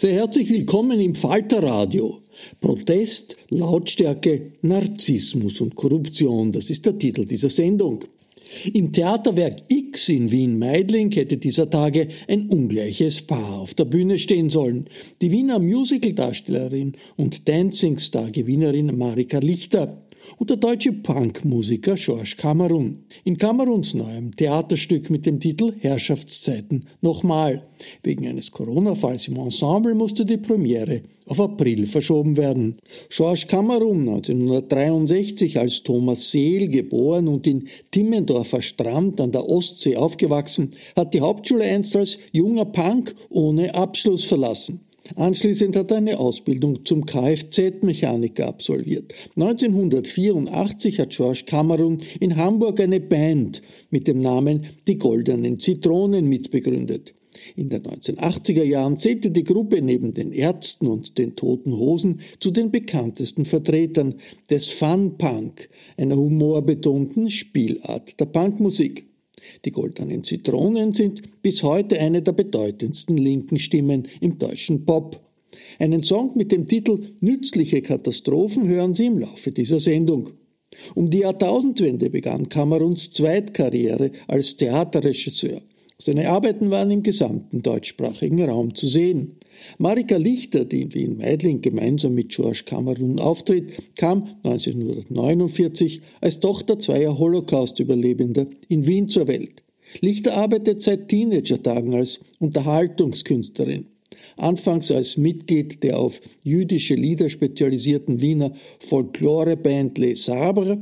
Sehr herzlich willkommen im Falterradio. Protest, Lautstärke, Narzissmus und Korruption, das ist der Titel dieser Sendung. Im Theaterwerk X in Wien-Meidling hätte dieser Tage ein ungleiches Paar auf der Bühne stehen sollen. Die Wiener Musicaldarstellerin und Dancing-Star-Gewinnerin Marika Lichter und der deutsche Punkmusiker George Cameron. In Camerons neuem Theaterstück mit dem Titel Herrschaftszeiten nochmal. Wegen eines Corona-Falls im Ensemble musste die Premiere auf April verschoben werden. George Cameron, 1963 als Thomas Seel geboren und in Timmendorfer Strand an der Ostsee aufgewachsen, hat die Hauptschule einst als junger Punk ohne Abschluss verlassen. Anschließend hat er eine Ausbildung zum Kfz-Mechaniker absolviert. 1984 hat George Cameron in Hamburg eine Band mit dem Namen Die Goldenen Zitronen mitbegründet. In den 1980er Jahren zählte die Gruppe neben den Ärzten und den Toten Hosen zu den bekanntesten Vertretern des Fun Punk, einer humorbetonten Spielart der Punkmusik. Die Goldenen Zitronen sind bis heute eine der bedeutendsten linken Stimmen im deutschen Pop. Einen Song mit dem Titel Nützliche Katastrophen hören Sie im Laufe dieser Sendung. Um die Jahrtausendwende begann Kameruns Zweitkarriere als Theaterregisseur. Seine Arbeiten waren im gesamten deutschsprachigen Raum zu sehen. Marika Lichter, die in Wien-Meidling gemeinsam mit George Cameron auftritt, kam 1949 als Tochter zweier Holocaust-Überlebender in Wien zur Welt. Lichter arbeitet seit Teenagertagen als Unterhaltungskünstlerin. Anfangs als Mitglied der auf jüdische Lieder spezialisierten Wiener Folkloreband Les Sabres,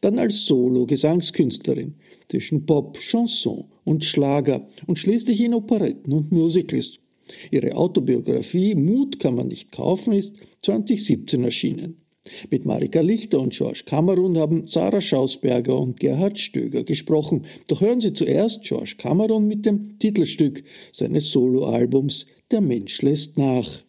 dann als Solo-Gesangskünstlerin zwischen Pop, Chanson und Schlager und schließlich in Operetten und Musicals. Ihre Autobiografie Mut kann man nicht kaufen ist 2017 erschienen. Mit Marika Lichter und George Cameron haben Sarah Schausberger und Gerhard Stöger gesprochen. Doch hören Sie zuerst George Cameron mit dem Titelstück seines Soloalbums Der Mensch lässt nach.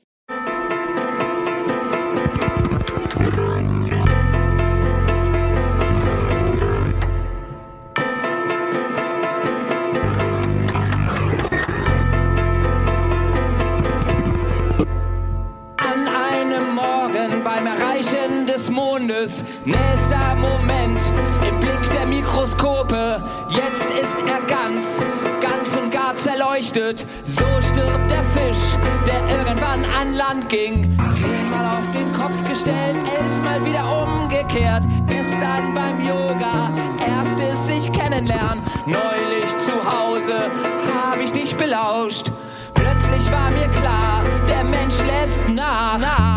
Mondes. Nächster Moment im Blick der Mikroskope. Jetzt ist er ganz, ganz und gar zerleuchtet. So stirbt der Fisch, der irgendwann an Land ging. Zehnmal auf den Kopf gestellt, elfmal wieder umgekehrt. Gestern beim Yoga, erstes sich kennenlernen. Neulich zu Hause habe ich dich belauscht Plötzlich war mir klar, der Mensch lässt nach.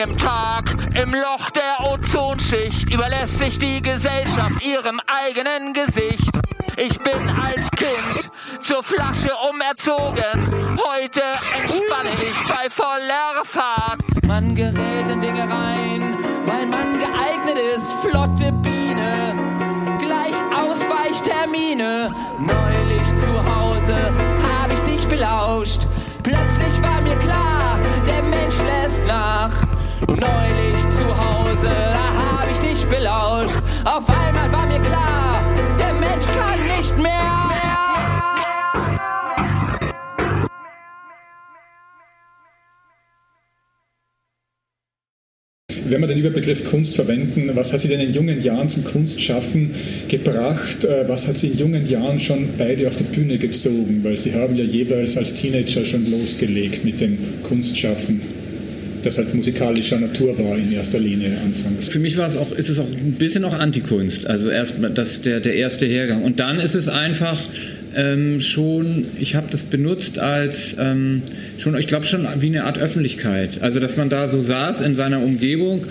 Einem Tag im Loch der Ozonschicht überlässt sich die Gesellschaft ihrem eigenen Gesicht. Ich bin als Kind zur Flasche umerzogen. Heute entspanne ich bei voller Fahrt. Man gerät in Dinge rein, weil man geeignet ist. Flotte Biene, gleich Ausweichtermine. Neulich zu Hause habe ich dich belauscht. Plötzlich war mir klar, der Mensch lässt nach. Neulich zu Hause, da habe ich dich belauscht. Auf einmal war mir klar, der Mensch kann nicht mehr. Wenn wir den Überbegriff Kunst verwenden, was hat Sie denn in jungen Jahren zum Kunstschaffen gebracht? Äh, Was hat Sie in jungen Jahren schon beide auf die Bühne gezogen? Weil Sie haben ja jeweils als Teenager schon losgelegt mit dem Kunstschaffen, das halt musikalischer Natur war in erster Linie anfangs. Für mich war es auch, ist es auch ein bisschen auch Antikunst. Also erst mal das der der erste Hergang und dann ist es einfach ähm, schon. Ich habe das benutzt als ähm, schon. Ich glaube schon wie eine Art Öffentlichkeit. Also dass man da so saß in seiner Umgebung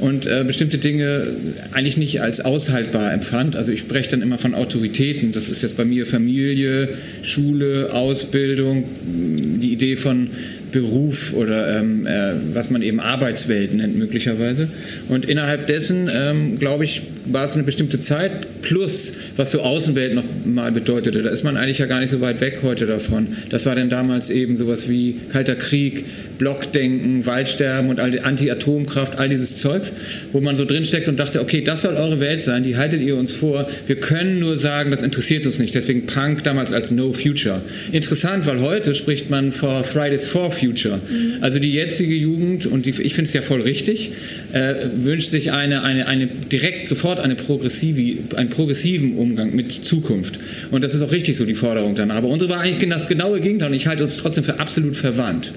und äh, bestimmte Dinge eigentlich nicht als aushaltbar empfand. Also ich spreche dann immer von Autoritäten. Das ist jetzt bei mir Familie, Schule, Ausbildung, die Idee von Beruf oder ähm, äh, was man eben Arbeitswelt nennt möglicherweise. Und innerhalb dessen, ähm, glaube ich, war es eine bestimmte Zeit plus, was so Außenwelt noch mal bedeutete. Da ist man eigentlich ja gar nicht so weit weg heute davon. Das war dann damals eben sowas wie Kalter Krieg, Blockdenken, Waldsterben und all die Anti-Atomkraft, all dieses Zeugs, wo man so drinsteckt und dachte, okay, das soll eure Welt sein, die haltet ihr uns vor. Wir können nur sagen, das interessiert uns nicht. Deswegen Punk damals als No Future. Interessant, weil heute spricht man vor Fridays for Future. Also die jetzige Jugend, und die, ich finde es ja voll richtig, äh, wünscht sich eine, eine, eine direkt sofort eine progressive, einen progressiven Umgang mit Zukunft. Und das ist auch richtig so, die Forderung danach. Aber unsere war eigentlich das genaue Gegenteil und ich halte uns trotzdem für absolut verwandt.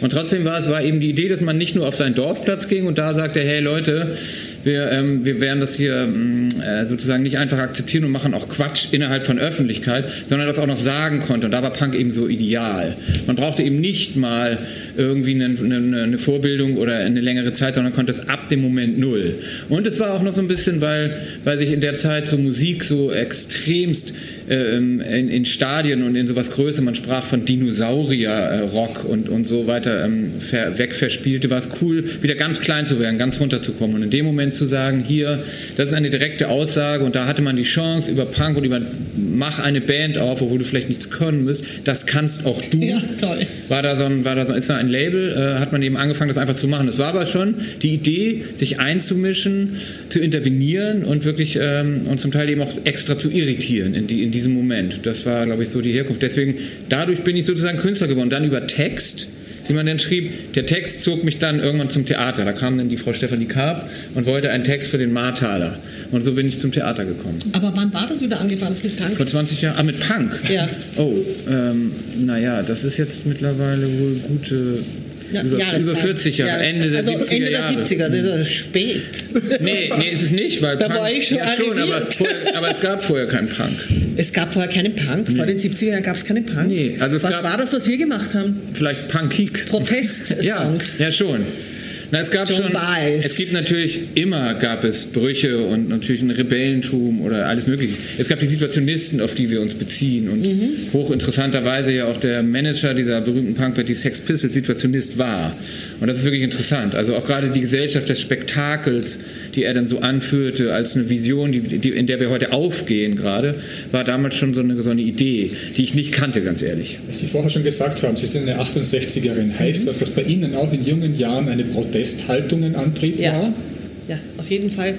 Und trotzdem war es war eben die Idee, dass man nicht nur auf seinen Dorfplatz ging und da sagte, hey Leute, wir, ähm, wir werden das hier mh, äh, sozusagen nicht einfach akzeptieren und machen auch Quatsch innerhalb von Öffentlichkeit, sondern das auch noch sagen konnte. Und da war Punk eben so ideal. Man brauchte eben nicht mal irgendwie eine, eine, eine Vorbildung oder eine längere Zeit, sondern konnte es ab dem Moment null. Und es war auch noch so ein bisschen, weil, weil sich in der Zeit so Musik so extremst äh, in, in Stadien und in sowas Größe, man sprach von Dinosaurier-Rock und, und so weiter ähm, ver, wegverspielte, war es cool, wieder ganz klein zu werden, ganz runterzukommen. Und in dem Moment zu sagen, hier, das ist eine direkte Aussage und da hatte man die Chance über Punk und über mach eine Band auf, obwohl du vielleicht nichts können musst, das kannst auch du. Ja, toll. War da so ein, war da so, ist da ein Label, äh, hat man eben angefangen, das einfach zu machen. Es war aber schon die Idee, sich einzumischen, zu intervenieren und wirklich ähm, und zum Teil eben auch extra zu irritieren in, die, in diesem Moment. Das war, glaube ich, so die Herkunft. Deswegen, dadurch bin ich sozusagen Künstler geworden. Dann über Text, wie man dann schrieb. Der Text zog mich dann irgendwann zum Theater. Da kam dann die Frau Stefanie Karp und wollte einen Text für den Martaler. Und so bin ich zum Theater gekommen. Aber wann war das wieder angefangen das mit Punk? Vor 20 Jahren? Ah, mit Punk? Ja. Oh, ähm, naja, das ist jetzt mittlerweile wohl gute. Ja, über, über 40 Jahre, Ja, Ende der also 70er Ende der Jahre. 70er, das ist ja spät. Nee, nee, ist es nicht, weil Da Punk, war ich schon ja, schon aber, vorher, aber es gab vorher keinen Punk. Es gab vorher keinen Punk. Vor den 70er Jahren gab es keinen Punk. Nee, also es was gab- war das, was wir gemacht haben? Vielleicht Punkik. Protestsongs. Ja, ja schon. Na, es gab John schon, Baez. es gibt natürlich immer gab es Brüche und natürlich ein Rebellentum oder alles mögliche. Es gab die Situationisten, auf die wir uns beziehen und Mhm. hochinteressanterweise ja auch der Manager dieser berühmten Punkband, die Sex Pistols, Situationist war. Und das ist wirklich interessant. Also auch gerade die Gesellschaft des Spektakels, die er dann so anführte als eine Vision, die, die, in der wir heute aufgehen gerade, war damals schon so eine, so eine Idee, die ich nicht kannte, ganz ehrlich. Was Sie vorher schon gesagt haben, Sie sind eine 68erin. Heißt das, dass bei Ihnen auch in jungen Jahren eine Protesthaltung ein Antrieb Ja. war? ja, auf jeden Fall.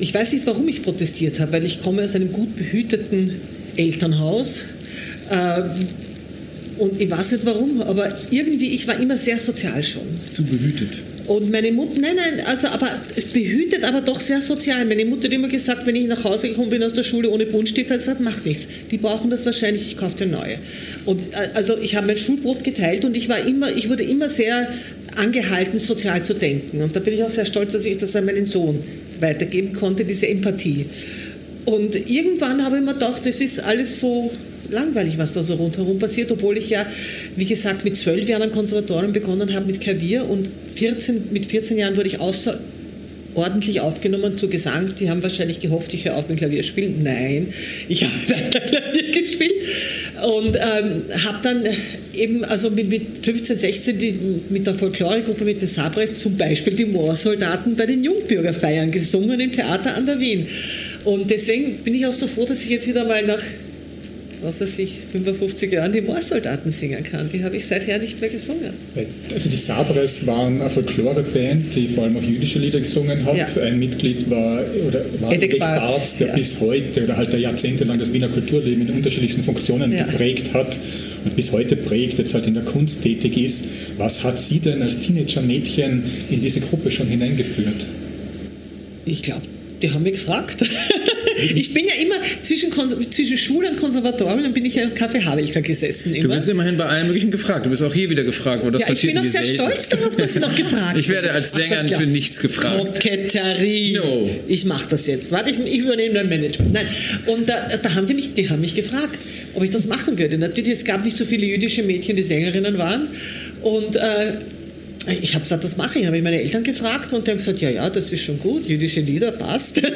Ich weiß nicht, warum ich protestiert habe, weil ich komme aus einem gut behüteten Elternhaus. Ähm, und ich weiß nicht warum, aber irgendwie, ich war immer sehr sozial schon. Zu behütet. Und meine Mutter, nein, nein, also aber behütet, aber doch sehr sozial. Meine Mutter hat immer gesagt, wenn ich nach Hause gekommen bin aus der Schule ohne Buntstiefel, gesagt, macht nichts. Die brauchen das wahrscheinlich, ich kaufe dir neue. Und äh, also ich habe mein Schulbrot geteilt und ich war immer, ich wurde immer sehr angehalten, sozial zu denken. Und da bin ich auch sehr stolz, dass ich das an meinen Sohn weitergeben konnte, diese Empathie. Und irgendwann habe ich mir gedacht, das ist alles so langweilig, was da so rundherum passiert, obwohl ich ja, wie gesagt, mit zwölf Jahren am Konservatorium begonnen habe mit Klavier und 14, mit 14 Jahren wurde ich außerordentlich aufgenommen zu Gesang. Die haben wahrscheinlich gehofft, ich höre auf mit Klavier spielen. Nein, ich habe weiter Klavier gespielt und ähm, habe dann eben, also mit, mit 15, 16 die, mit der Folkloregruppe, mit den Sabres zum Beispiel die Moorsoldaten bei den Jungbürgerfeiern gesungen im Theater an der Wien. Und deswegen bin ich auch so froh, dass ich jetzt wieder mal nach was weiß ich, 55 Jahren die Moorsoldaten singen kann. Die habe ich seither nicht mehr gesungen. Also die Sabres waren eine Folklore-Band, die vor allem auch jüdische Lieder gesungen hat. Ja. Ein Mitglied war, oder war Edek Barth, Barth, der ja. bis heute oder halt der jahrzehntelang das Wiener Kulturleben in unterschiedlichsten Funktionen Ja. geprägt hat und bis heute prägt, jetzt halt in der Kunst tätig ist. Was hat Sie denn als Teenager-Mädchen in diese Gruppe schon hineingeführt? Ich glaube, die haben mich gefragt. ich bin ja immer zwischen, zwischen Schule und Konservatorium, dann bin ich ja im Café Havelka gesessen. Du Immer. wirst immerhin bei allen möglichen gefragt. Du bist auch hier wieder gefragt. wo Das ja, ich passiert bin auch sehr selten. stolz darauf, dass Sie noch gefragt Ich werde als glaub- für nichts gefragt. Koketterie. No. Ich mache das jetzt. Warte, ich, ich übernehme dein Management. Nein. Und da, da haben die mich, die haben mich gefragt, ob ich das machen würde. Natürlich, es gab nicht so viele jüdische Mädchen, die Sängerinnen waren. Und äh, ich habe gesagt, das mache ich. Habe ich meine Eltern gefragt und die haben gesagt, ja, ja, das ist schon gut, jüdische Lieder, passt.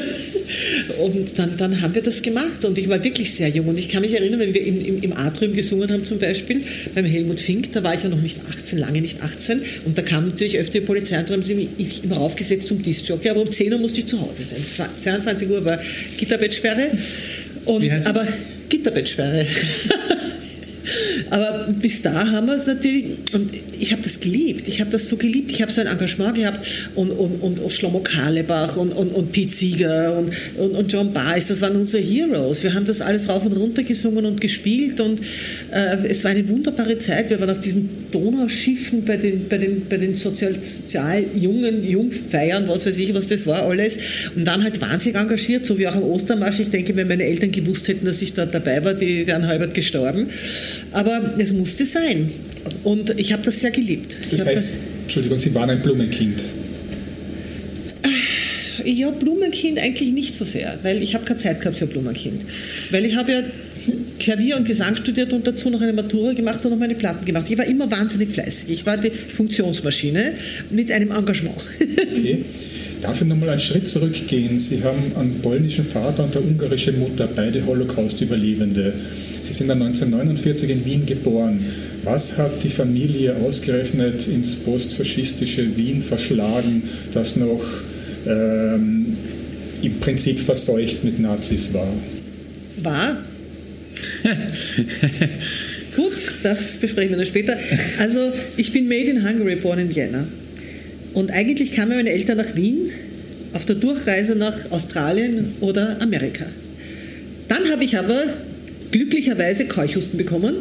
Und dann, dann haben wir das gemacht und ich war wirklich sehr jung. Und ich kann mich erinnern, wenn wir im, im, im Atrium gesungen haben zum Beispiel, beim Helmut Fink, da war ich ja noch nicht 18, lange nicht 18. Und da kam natürlich öfter die Polizei und haben sie mich ich immer raufgesetzt zum Discjockey. Aber um 10 Uhr musste ich zu Hause sein. Zwa- 22 Uhr war Gitterbettsperre. Und, Wie heißt es? aber Gitterbettsperre. Aber bis da haben wir es natürlich, und ich habe das geliebt, ich habe das so geliebt, ich habe so ein Engagement gehabt und, und, und, und Schlomo Karlebach und, und, und Pete Seeger und, und, und John Baez, das waren unsere Heroes. Wir haben das alles rauf und runter gesungen und gespielt und äh, es war eine wunderbare Zeit. Wir waren auf diesen Donauschiffen bei den, bei den, bei den sozial, sozial jungen Jungfeiern, was weiß ich, was das war alles und waren halt wahnsinnig engagiert, so wie auch am Ostermarsch. Ich denke, wenn meine Eltern gewusst hätten, dass ich dort dabei war, die wären halbert gestorben. Aber es musste sein. Und ich habe das sehr geliebt. Das heißt, Entschuldigung, Sie waren ein Blumenkind. ja, Blumenkind eigentlich nicht so sehr, weil ich habe keine Zeit gehabt für Blumenkind. Weil ich habe ja Klavier und Gesang studiert und dazu noch eine Matura gemacht und noch meine Platten gemacht. Ich war immer wahnsinnig fleißig. Ich war die Funktionsmaschine mit einem Engagement. Okay. Darf ich nochmal einen Schritt zurückgehen? Sie haben einen polnischen Vater und eine ungarische Mutter, beide Holocaust-Überlebende. Sie sind dann 1949 in Wien geboren. Was hat die Familie ausgerechnet ins postfaschistische Wien verschlagen, das noch ähm, im Prinzip verseucht mit Nazis war? War. Gut, das besprechen wir dann später. Also, ich bin made in Hungary, born in Vienna. Und eigentlich kamen meine Eltern nach Wien auf der Durchreise nach Australien oder Amerika. Dann habe ich aber glücklicherweise Keuchhusten bekommen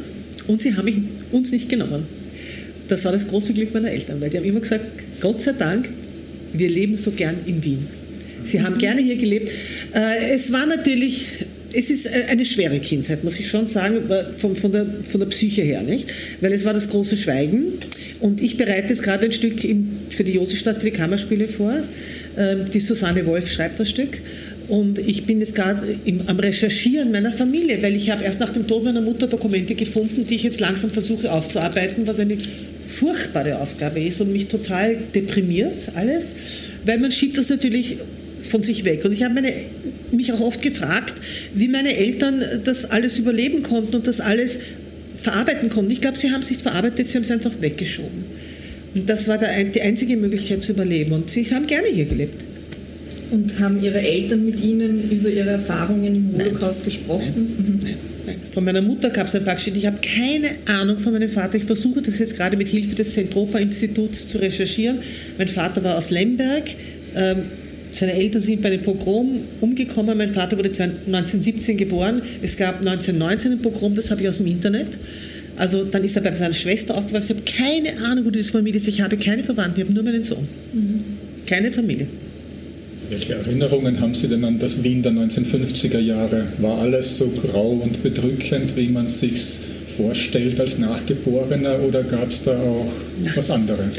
und sie haben mich, uns nicht genommen. Das war das große Glück meiner Eltern, weil die haben immer gesagt, Gott sei Dank, wir leben so gern in Wien. Sie haben gerne hier gelebt. Äh, Es war natürlich, es ist äh, eine schwere Kindheit, muss ich schon sagen, von, von, der, von der Psyche her, nicht? Weil es war das große Schweigen. Und ich bereite jetzt gerade ein Stück für die Josefstadt, für die Kammerspiele vor. Ähm, Die Susanne Wolf schreibt das Stück. Und ich bin jetzt gerade am Recherchieren meiner Familie, weil ich habe erst nach dem Tod meiner Mutter Dokumente gefunden, die ich jetzt langsam versuche aufzuarbeiten, was eine furchtbare Aufgabe ist und mich total deprimiert alles, weil man schiebt das natürlich von sich weg. Und ich habe meine, mich auch oft gefragt, wie meine Eltern das alles überleben konnten und das alles verarbeiten konnten. Ich glaube, sie haben es nicht verarbeitet, sie haben es einfach weggeschoben. Und das war die einzige Möglichkeit zu überleben. Und sie haben gerne hier gelebt. Und haben Ihre Eltern mit Ihnen über Ihre Erfahrungen im Holocaust Nein. gesprochen? Nein. Mhm. Nein. Nein. Von meiner Mutter gab es ein paar Geschichten. Ich habe keine Ahnung von meinem Vater. Ich versuche das jetzt gerade mit Hilfe des Zentropa-Instituts zu recherchieren. Mein Vater war aus Lemberg. Ähm, seine Eltern sind bei dem Pogrom umgekommen. Mein Vater wurde 1917 geboren. Es gab 1919 ein Pogrom, das habe ich aus dem Internet. Also dann ist er bei seiner Schwester aufgewachsen. Ich habe keine Ahnung, wo diese Familie ist. Ich habe keine Verwandten, ich habe nur meinen Sohn. Mhm. Keine Familie. Welche Erinnerungen haben Sie denn an das Wien der 1950er Jahre? War alles so grau und bedrückend, wie man es sich vorstellt als Nachgeborener oder gab es da auch Nein. was anderes?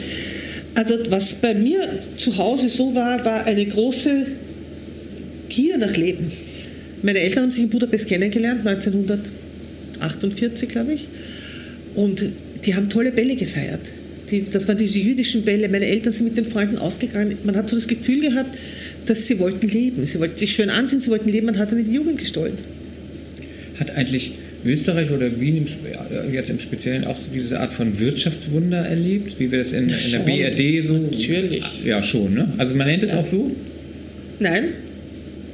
Also was bei mir zu Hause so war, war eine große Gier nach Leben. Meine Eltern haben sich in Budapest kennengelernt, 1948, glaube ich. Und die haben tolle Bälle gefeiert. Die, das waren diese jüdischen Bälle. Meine Eltern sind mit den Freunden ausgegangen. Man hat so das Gefühl gehabt, dass sie wollten leben. Sie wollten sich schön ansehen, sie wollten leben. Man hat ihnen die Jugend gestohlen. Hat eigentlich Österreich oder Wien im, jetzt im Speziellen auch diese Art von Wirtschaftswunder erlebt, wie wir das in, in der BRD so. Natürlich. Ja, schon, ne? Also man nennt es ja. auch so? Nein,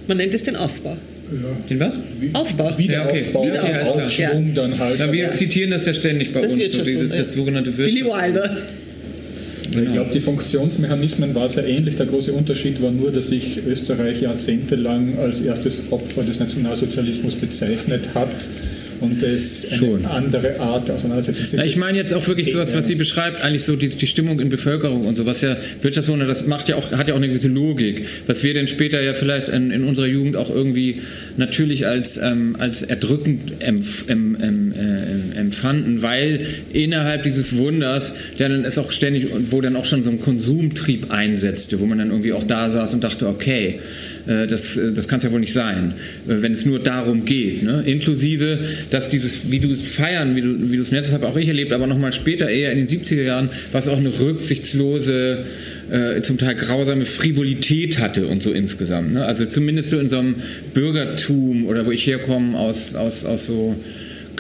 man nennt es den Aufbau. Ja. Den was? Aufbau. Wiederaufbau, ja, okay. Wiederaufbau, Aufschwung, dann halt. Na, wir zitieren das ja ständig bei das uns, so dieses, das sogenannte Wirtschaft. Billy Wilder. Genau. Ich glaube, die Funktionsmechanismen war sehr ähnlich. Der große Unterschied war nur, dass sich Österreich jahrzehntelang als erstes Opfer des Nationalsozialismus bezeichnet hat und eine Schon. andere Art Auseinandersetzung ja, Ich meine jetzt auch wirklich was, was sie beschreibt, eigentlich so die, die Stimmung in Bevölkerung und so, was ja Wirtschaftswunder, das macht ja auch, hat ja auch eine gewisse Logik, was wir dann später ja vielleicht in, in unserer Jugend auch irgendwie natürlich als, ähm, als erdrückend ähm, ähm, äh, empfanden, weil innerhalb dieses Wunders, der dann ist auch ständig, wo dann auch schon so ein Konsumtrieb einsetzte, wo man dann irgendwie auch da saß und dachte, okay, äh, das, äh, das kann es ja wohl nicht sein, äh, wenn es nur darum geht. Ne? Inklusive, dass dieses, wie du es feiern, wie du, wie du es nennst, habe auch ich erlebt, aber nochmal später, eher in den 70er Jahren, was auch eine rücksichtslose, äh, zum Teil grausame Frivolität hatte und so insgesamt. Ne? Also zumindest so in so einem Bürgertum oder wo ich herkomme, aus, aus, aus so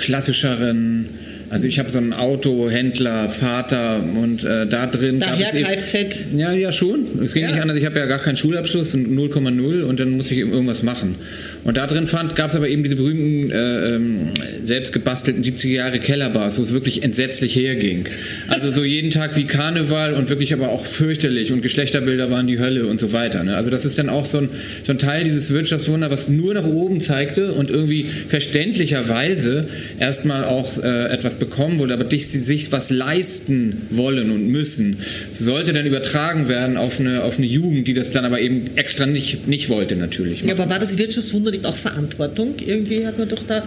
klassischeren also ich habe so einen Autohändler, Vater und äh, da drin. Daher Kfz. Ja, ja schon. Es ging ja. nicht anders. Ich habe ja gar keinen Schulabschluss, 0,0 und dann muss ich irgendwas machen. Und da drin gab es aber eben diese berühmten, äh, ähm, selbst gebastelten 70er Jahre Kellerbars, wo es wirklich entsetzlich herging. Also so jeden Tag wie Karneval und wirklich aber auch fürchterlich und Geschlechterbilder waren die Hölle und so weiter. Ne? Also das ist dann auch so ein, so ein Teil dieses Wirtschaftswunder, was nur nach oben zeigte und irgendwie verständlicherweise erstmal auch äh, etwas bekommen wollte, aber dich, sich was leisten wollen und müssen, sollte dann übertragen werden auf eine, auf eine Jugend, die das dann aber eben extra nicht, nicht wollte natürlich. Ja, aber war das Wirtschaftswunder nicht auch Verantwortung? Irgendwie hat man doch da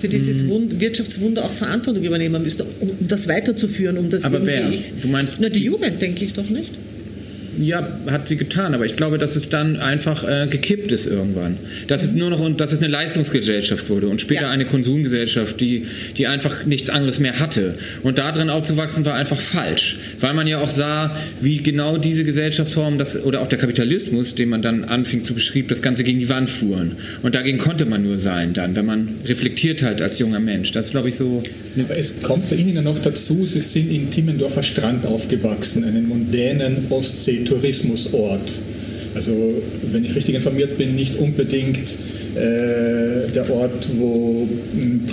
für dieses hm. Wund Wirtschaftswunder auch Verantwortung übernehmen müssen, um das weiterzuführen, um das Aber wer? Du meinst? Na, die Jugend, denke ich doch nicht. Ja, hat sie getan, aber ich glaube, dass es dann einfach äh, gekippt ist irgendwann. Dass mhm. es nur noch und dass es eine Leistungsgesellschaft wurde und später ja. eine Konsumgesellschaft, die, die einfach nichts anderes mehr hatte. Und darin aufzuwachsen war einfach falsch, weil man ja auch sah, wie genau diese Gesellschaftsformen das, oder auch der Kapitalismus, den man dann anfing zu beschreiben, das Ganze gegen die Wand fuhren. Und dagegen konnte man nur sein dann, wenn man reflektiert hat als junger Mensch. Das ist, glaube ich, so. Aber es kommt bei Ihnen ja noch dazu, Sie sind in Timmendorfer Strand aufgewachsen, einen mondänen Ostsee Tourismusort. Also, wenn ich richtig informiert bin, nicht unbedingt äh, der Ort, wo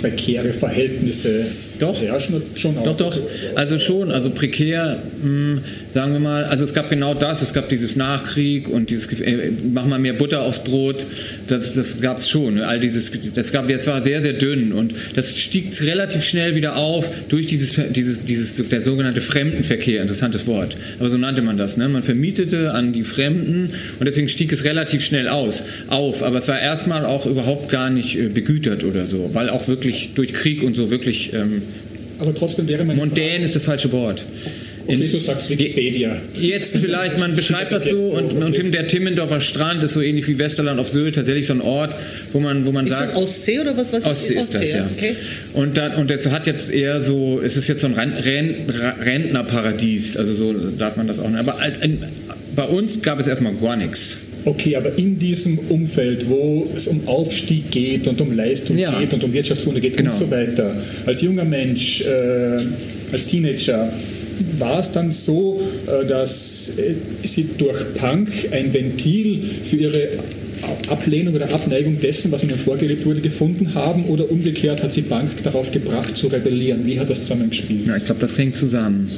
prekäre Verhältnisse doch. herrschen. Schon auch. Doch, doch. Also schon, also prekär, mh, hm, sagen wir mal, also es gab genau das, es gab dieses Nachkrieg und dieses, äh, mach mal mehr Butter aufs Brot, das, das gab es schon. All dieses, das gab, es war sehr, sehr dünn und das stieg relativ schnell wieder auf durch dieses, dieses, dieses, der sogenannte Fremdenverkehr, interessantes Wort, aber so nannte man das. Ne? Man vermietete an die Fremden und deswegen stieg es relativ schnell aus, auf, aber es war erstmal auch überhaupt gar nicht äh, begütert oder so, weil auch wirklich durch Krieg und so wirklich ähm, aber trotzdem wäre meine Mondän ist das falsche Wort. Okay, so sagt Wikipedia. Jetzt vielleicht, man beschreibt das so und, und der Timmendorfer Strand ist so ähnlich wie Westerland auf Sylt, tatsächlich so ein Ort, wo man, wo man ist sagt... Ist das Ostsee oder was? was Ostsee ist, das, ja. Okay. Und, dann, und das hat jetzt eher so, es ist jetzt so ein Rentnerparadies, also so darf man das auch nennen. Aber bei uns gab es erstmal gar nichts. Okay, aber in diesem Umfeld, wo es um Aufstieg geht und um Leistung ja. geht und um Wirtschaftswunder geht genau. und so weiter, als junger Mensch, äh, als Teenager, war es dann so, äh, dass äh, Sie durch Punk ein Ventil für Ihre Ablehnung oder Abneigung dessen, was ihnen vorgelebt wurde, gefunden haben oder umgekehrt hat sie Bank darauf gebracht zu rebellieren? Wie hat das zusammengespielt? Ja, ich glaube, das hängt zusammen.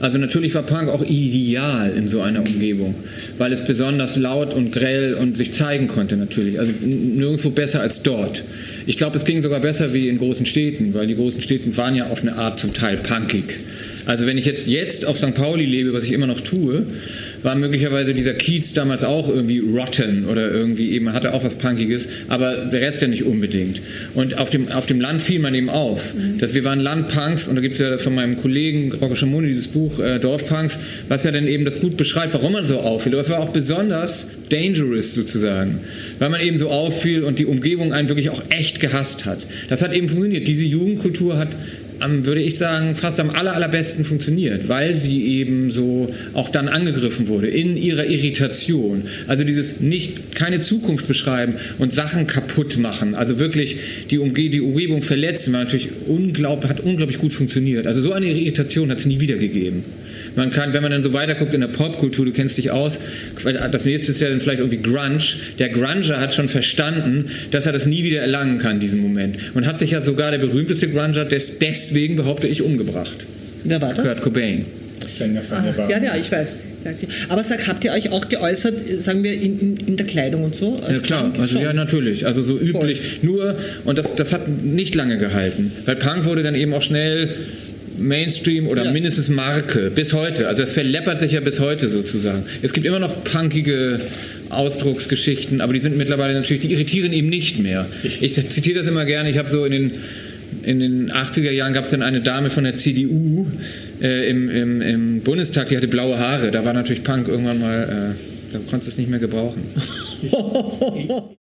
Also natürlich war Punk auch ideal in so einer Umgebung, weil es besonders laut und grell und sich zeigen konnte natürlich. Also nirgendwo besser als dort. Ich glaube, es ging sogar besser wie in großen Städten, weil die großen Städten waren ja auf eine Art zum Teil punkig. Also wenn ich jetzt, jetzt auf St. Pauli lebe, was ich immer noch tue, war möglicherweise dieser Kiez damals auch irgendwie rotten oder irgendwie eben hatte auch was Punkiges, aber der Rest ja nicht unbedingt. Und auf dem, auf dem Land fiel man eben auf, mhm. dass wir waren Landpunks und da gibt es ja von meinem Kollegen Rocco Schamoni dieses Buch äh, Dorfpunks, was ja dann eben das gut beschreibt, warum man so auffiel. Aber es war auch besonders dangerous sozusagen, weil man eben so auffiel und die Umgebung einen wirklich auch echt gehasst hat. Das hat eben funktioniert. Diese Jugendkultur hat am, würde ich sagen, fast am aller, allerbesten funktioniert, weil sie eben so auch dann angegriffen wurde in ihrer Irritation. Also dieses nicht, keine Zukunft beschreiben und Sachen kaputt machen, also wirklich die, Umge die Umgebung verletzen, war natürlich unglaublich, hat unglaublich gut funktioniert. Also so eine Irritation hat es nie wieder gegeben. Man kann, wenn man dann so weiterguckt in der Popkultur, du kennst dich aus, das nächste ist ja dann vielleicht irgendwie Grunge. Der Grunger hat schon verstanden, dass er das nie wieder erlangen kann, diesen Moment. Und hat sich ja sogar der berühmteste Grunger des, deswegen, behaupte ich, umgebracht. Wer war das? Kurt Cobain. Sänger von ah, Ja, ja, ich weiß. Aber sag, habt ihr euch auch geäußert, sagen wir, in, in, in der Kleidung und so? Ja klar, Punk? also ja natürlich, also so üblich. Voll. Nur, und das, das hat nicht lange gehalten, weil Punk wurde dann eben auch schnell Mainstream oder ja. mindestens Marke bis heute. Also es verleppert sich ja bis heute sozusagen. Es gibt immer noch punkige Ausdrucksgeschichten, aber die sind mittlerweile natürlich, die irritieren eben nicht mehr. Ich zitiere das immer gerne. Ich habe so in den in den 80er Jahren gab es dann eine Dame von der CDU äh, im, im, im, Bundestag, die hatte blaue Haare. Da war natürlich Punk irgendwann mal, äh, da konntest du es nicht mehr gebrauchen.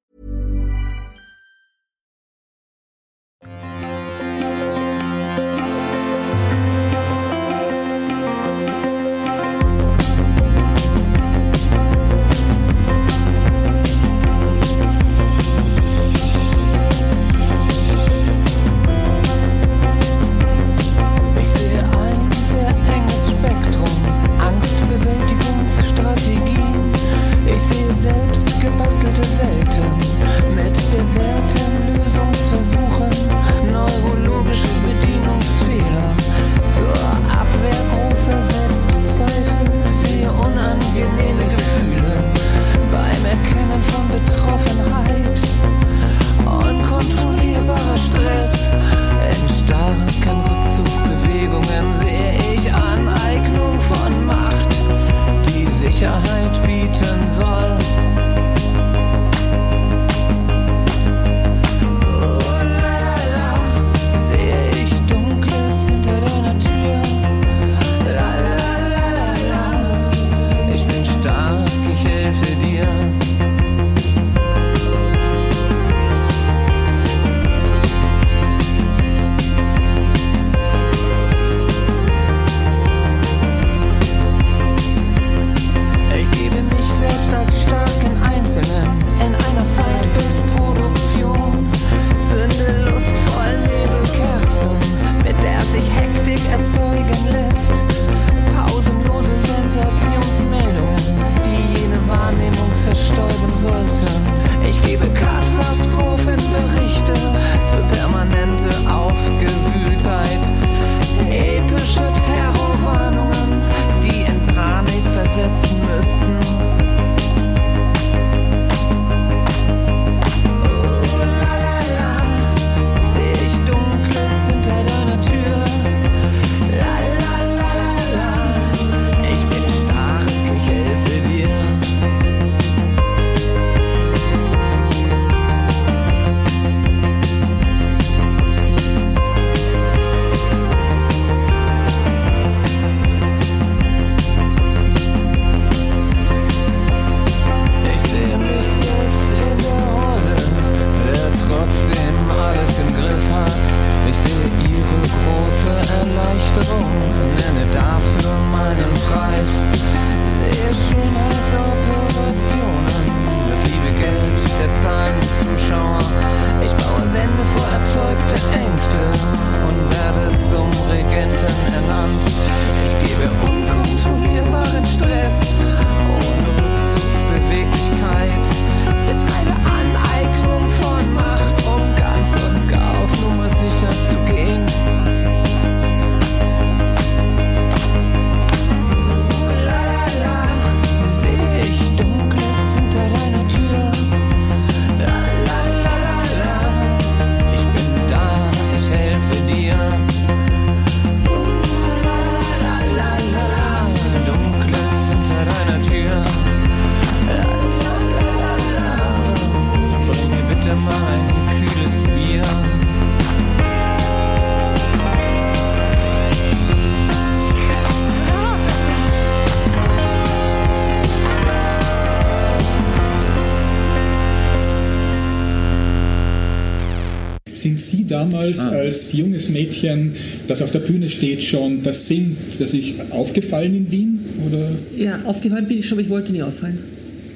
Sind Sie damals Ah. als junges Mädchen, das auf der Bühne steht, schon das Singen, das ich aufgefallen in Wien? Oder? Ja, aufgefallen bin ich schon, aber ich wollte nie auffallen.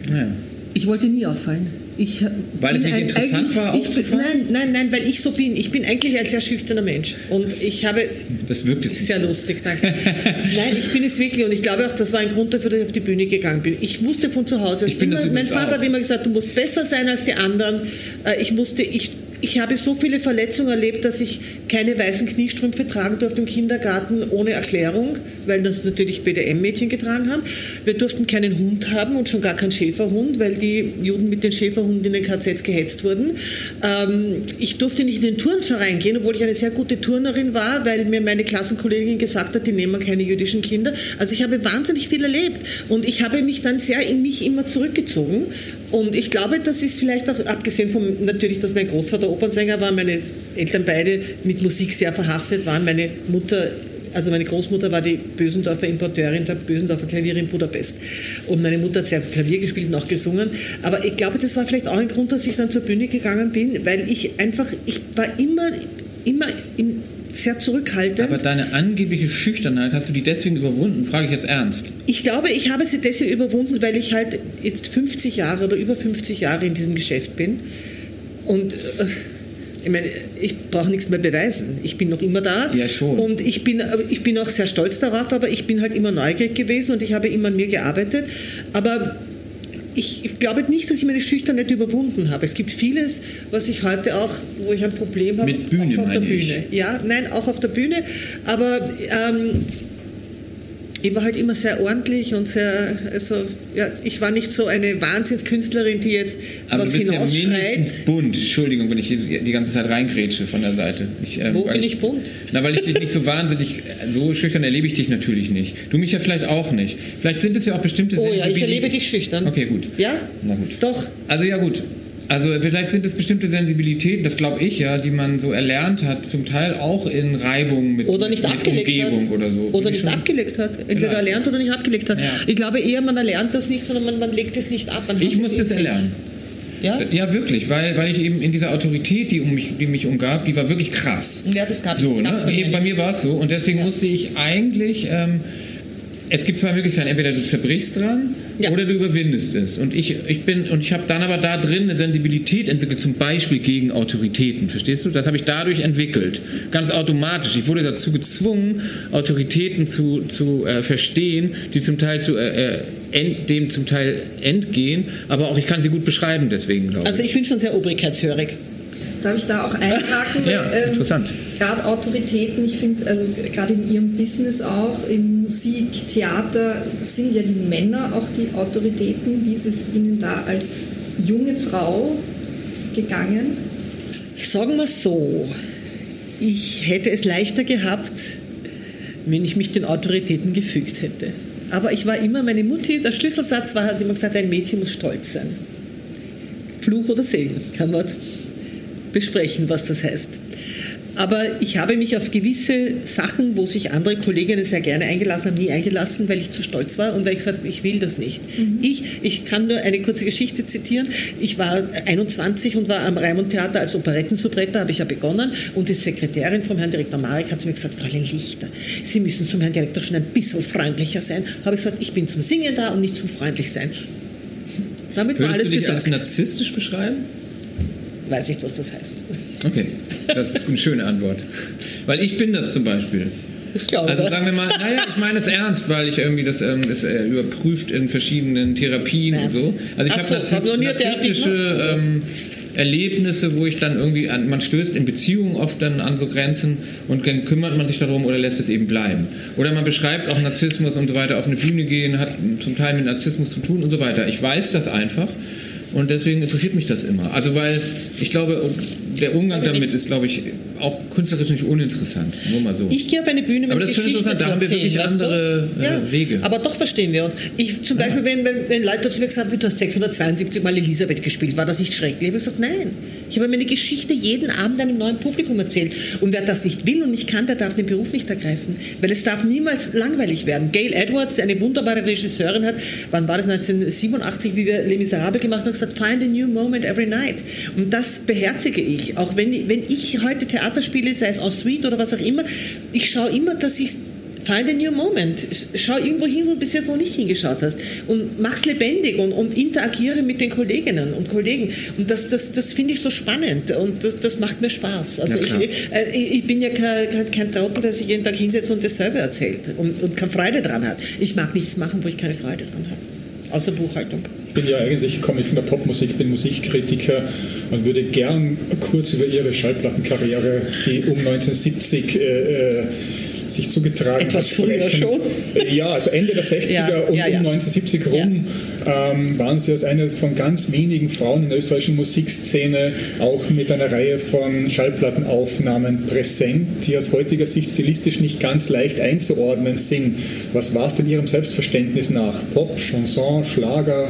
Ja. Ich wollte nie auffallen. Ich Weil es nicht interessant war, ich bin, aufzufallen? Nein, nein, nein, weil ich so bin. Ich bin eigentlich ein sehr schüchterner Mensch. Und ich habe. Das wirkt jetzt ist sehr lustig, danke. Nein, ich bin es wirklich und ich glaube auch, das war ein Grund dafür, dass ich auf die Bühne gegangen bin. Ich musste von zu Hause. Ich bin das immer, mein Vater auch. hat immer gesagt, du musst besser sein als die anderen. Äh, Ich musste, ich, ich habe so viele Verletzungen erlebt, dass ich keine weißen Kniestrümpfe tragen durfte im Kindergarten ohne Erklärung, weil das natürlich BDM-Mädchen getragen haben. Wir durften keinen Hund haben und schon gar keinen Schäferhund, weil die Juden mit den Schäferhunden in den KZs gehetzt wurden. Ähm, ich durfte nicht in den Turnverein gehen, obwohl ich eine sehr gute Turnerin war, weil mir meine Klassenkollegin gesagt hat, die nehmen keine jüdischen Kinder. Also ich habe wahnsinnig viel erlebt und ich habe mich dann sehr in mich immer zurückgezogen. Und ich glaube, das ist vielleicht auch, abgesehen vom, natürlich, dass mein Großvater Opernsänger war, meine Eltern beide mit Musik sehr verhaftet waren. Meine Mutter also meine Großmutter war die Bösendorfer Importeurin der Bösendorfer Klaviere in Budapest. Und meine Mutter hat sehr Klavier gespielt und auch gesungen. Aber ich glaube, das war vielleicht auch ein Grund, dass ich dann zur Bühne gegangen bin, weil ich einfach, ich war immer, immer im, sehr zurückhaltend. Aber deine angebliche Schüchternheit, hast du die deswegen überwunden? Frage ich jetzt ernst. Ich glaube, ich habe sie deswegen überwunden, weil ich halt jetzt 50 Jahre oder über 50 Jahre in diesem Geschäft bin. Und äh, ich meine, ich brauche nichts mehr beweisen. Ich bin noch immer da. Ja, schon. Und ich bin, aber ich bin auch sehr stolz darauf, aber ich bin halt immer neugierig gewesen und ich habe immer an mir gearbeitet. Aber ich, ich glaube nicht, dass ich meine Schüchternheit überwunden habe. Es gibt vieles, was ich heute auch, wo ich ein Problem habe. Mit Bühne, auch auf der ich. Bühne. Ja, nein, auch auf der Bühne. Aber ähm, ich war halt immer sehr ordentlich und sehr, also ja, ich war nicht so eine Wahnsinnskünstlerin, die jetzt Aber was du bist ja mindestens hinausschreit. bunt. Entschuldigung, wenn ich die ganze Zeit reingrätsche von der Seite. Ich, ähm, Wo bin ich bunt? Na, weil ich dich nicht so wahnsinnig, so schüchtern erlebe ich dich natürlich nicht. Du mich ja vielleicht auch nicht. Vielleicht sind es ja auch bestimmte Oh ja, ich erlebe dich schüchtern. Okay, gut. Ja? Na gut. Doch. Also ja gut. Also vielleicht sind es bestimmte Sensibilitäten, das glaube ich ja, die man so erlernt hat, zum Teil auch in Reibung mit, Oder nicht mit abgelegt Umgebung hat. oder so. Oder nicht abgelegt hat. Entweder Vielleicht. erlernt oder nicht abgelegt hat. Ja. Ich glaube eher, man erlernt das nicht, sondern man, man legt es nicht ab. Man Ich muss es das sich. erlernen. Ja? Ja, wirklich, weil, weil ich eben in dieser Autorität, die, um mich, die mich umgab, die war wirklich krass. Ja, das gab's- so, das ne? bei mir bei mir war es so und deswegen musste ich eigentlich, ähm, es gibt zwei Möglichkeiten, entweder du zerbrichst dran Ja. oder du überwindest es. Und ich, ich bin und ich habe dann aber da drin eine Sensibilität entwickelt, zum Beispiel gegen Autoritäten, verstehst du? Das habe ich dadurch entwickelt, ganz automatisch. Ich wurde dazu gezwungen, Autoritäten zu, zu äh, verstehen, die zum Teil zu äh, äh, ent, dem zum Teil entgehen, aber auch ich kann sie gut beschreiben deswegen, glaube Also ich bin schon sehr obrigkeitshörig. Darf ich da auch einhaken? Ja, interessant. Gerade Autoritäten, ich finde, also gerade in Ihrem Business auch, in Musik, Theater, sind ja die Männer auch die Autoritäten. Wie ist es Ihnen da als junge Frau gegangen? Sagen wir so, ich hätte es leichter gehabt, wenn ich mich den Autoritäten gefügt hätte. Aber ich war immer, meine Mutti, der Schlüsselsatz war, hat immer gesagt, ein Mädchen muss stolz sein. Fluch oder Segen, kann man besprechen, was das heißt. Aber ich habe mich auf gewisse Sachen, wo sich andere Kolleginnen sehr gerne eingelassen haben, nie eingelassen, weil ich zu stolz war und weil ich gesagt habe, ich will das nicht. Ich, ich kann nur eine kurze Geschichte zitieren. Ich war 21 und war am Raimund Theater als Operettensoubrette, habe ich ja begonnen. Und die Sekretärin vom Herrn Direktor Marek hat zu mir gesagt, Fräulein Lichter, Sie müssen zum Herrn Direktor schon ein bisschen freundlicher sein. Habe ich gesagt, ich bin zum Singen da und nicht zum freundlich sein. Damit war Würdest alles du dich als gesagt. narzisstisch beschreiben? Weiß ich, was das heißt. Okay, das ist eine schöne Antwort. Weil ich bin das zum Beispiel. Ich glaube. Also sagen wir mal, naja, ich meine es ernst, weil ich irgendwie das, ähm, das äh, überprüft in verschiedenen Therapien Ja. und so. Also ich habe so, hab narzisstische ähm, Erlebnisse, wo ich dann irgendwie, an, man stößt in Beziehungen oft dann an so Grenzen und dann kümmert man sich darum oder lässt es eben bleiben. Oder man beschreibt auch Narzissmus und so weiter, auf eine Bühne gehen, hat zum Teil mit Narzissmus zu tun und so weiter. Ich weiß das einfach. Und deswegen interessiert mich das immer. Also weil ich glaube, der Umgang damit ist, glaube ich, auch künstlerisch nicht uninteressant. Nur mal so. Ich gehe auf eine Bühne, um Aber das ist Geschichte interessant, da haben wir wirklich andere, äh, ja, Wege. Aber doch verstehen wir uns. Ich zum Beispiel, wenn, wenn, wenn Leute zu mir gesagt haben, du hast 672 Mal Elisabeth gespielt, war das nicht schrecklich? Ich habe gesagt, nein. Ich habe meine Geschichte jeden Abend einem neuen Publikum erzählt. Und wer das nicht will und nicht kann, der darf den Beruf nicht ergreifen. Weil es darf niemals langweilig werden. Gail Edwards, die eine wunderbare Regisseurin hat, wann war das, 1987, wie wir Les Miserables gemacht haben, gesagt, find a new moment every night. Und das beherzige ich. Ich, auch wenn, wenn ich heute Theater spiele, sei es en suite oder was auch immer, ich schaue immer, dass ich Find a new moment. Schau irgendwo hin, wo du bis jetzt noch nicht hingeschaut hast. Und mach's lebendig und, und interagiere mit den Kolleginnen und Kollegen. Und das, das, das finde ich so spannend und das, das macht mir Spaß. Also ja, ich, äh, ich bin ja kein, kein, Trottel, der sich jeden Tag hinsetzt und dasselbe erzählt und, und keine Freude dran hat. Ich mag nichts machen, wo ich keine Freude dran habe. Außer Buchhaltung. Ich bin ja eigentlich, komme ich von der Popmusik, bin Musikkritiker und würde gern kurz über Ihre Schallplattenkarriere, die um 1970 äh, äh sich zugetragen Etwas hat. früher schon? Ja, also Ende der 60er ja, und ja, ja. um 1970 rum ähm, waren sie als eine von ganz wenigen Frauen in der österreichischen Musikszene auch mit einer Reihe von Schallplattenaufnahmen präsent, die aus heutiger Sicht stilistisch nicht ganz leicht einzuordnen sind. Was war es denn Ihrem Selbstverständnis nach? Pop, Chanson, Schlager?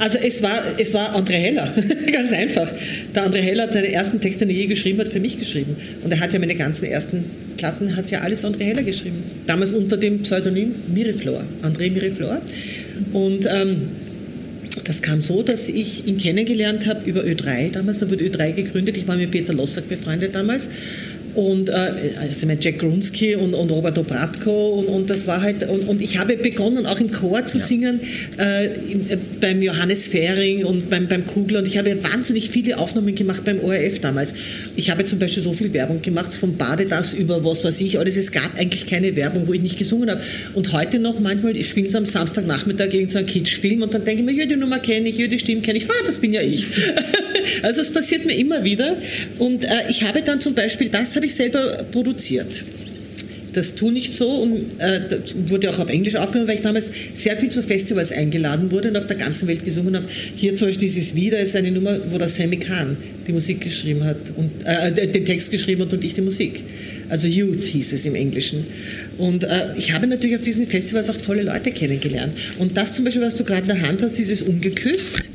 Also es war, es war André Heller, ganz einfach. Der André Heller hat seine ersten Texte, die er je geschrieben hat, für mich geschrieben. Und er hat ja meine ganzen ersten Platten, hat ja alles André Heller geschrieben. Damals unter dem Pseudonym Miriflor, André Miriflor. Und ähm, das kam so, dass ich ihn kennengelernt habe über Ö3 damals. Da wurde Ö3 gegründet. Ich war mit Peter Lossack befreundet damals und äh, also mein Jack Grunski und, und Robert Obratko und, und das war halt und, und, ich habe begonnen auch im Chor zu ja. singen äh, äh, beim Johannes Fähring und beim, beim Kugler und ich habe wahnsinnig viele Aufnahmen gemacht beim ORF damals. Ich habe zum Beispiel so viel Werbung gemacht vom Badedas über was weiß ich alles. Es gab eigentlich keine Werbung, wo ich nicht gesungen habe. Und heute noch manchmal, ich spiele es am Samstagnachmittag gegen so Kitschfilm und dann denke ich mir, jede Nummer kenne ich, jede Stimme kenne ich, ah, das bin ja ich. also es passiert mir immer wieder und äh, ich habe dann zum Beispiel das habe ich selber produziert. Das tue nicht so und äh, wurde auch auf Englisch aufgenommen, weil ich damals sehr viel zu Festivals eingeladen wurde und auf der ganzen Welt gesungen habe. Hier zum Beispiel dieses Wieder ist eine Nummer, wo der Sammy Kahn die Musik geschrieben hat und äh, den Text geschrieben hat und ich die Musik. Also Youth hieß es im Englischen. Und äh, ich habe natürlich auf diesen Festivals auch tolle Leute kennengelernt. Und das zum Beispiel, was du gerade in der Hand hast, dieses Ungeküsst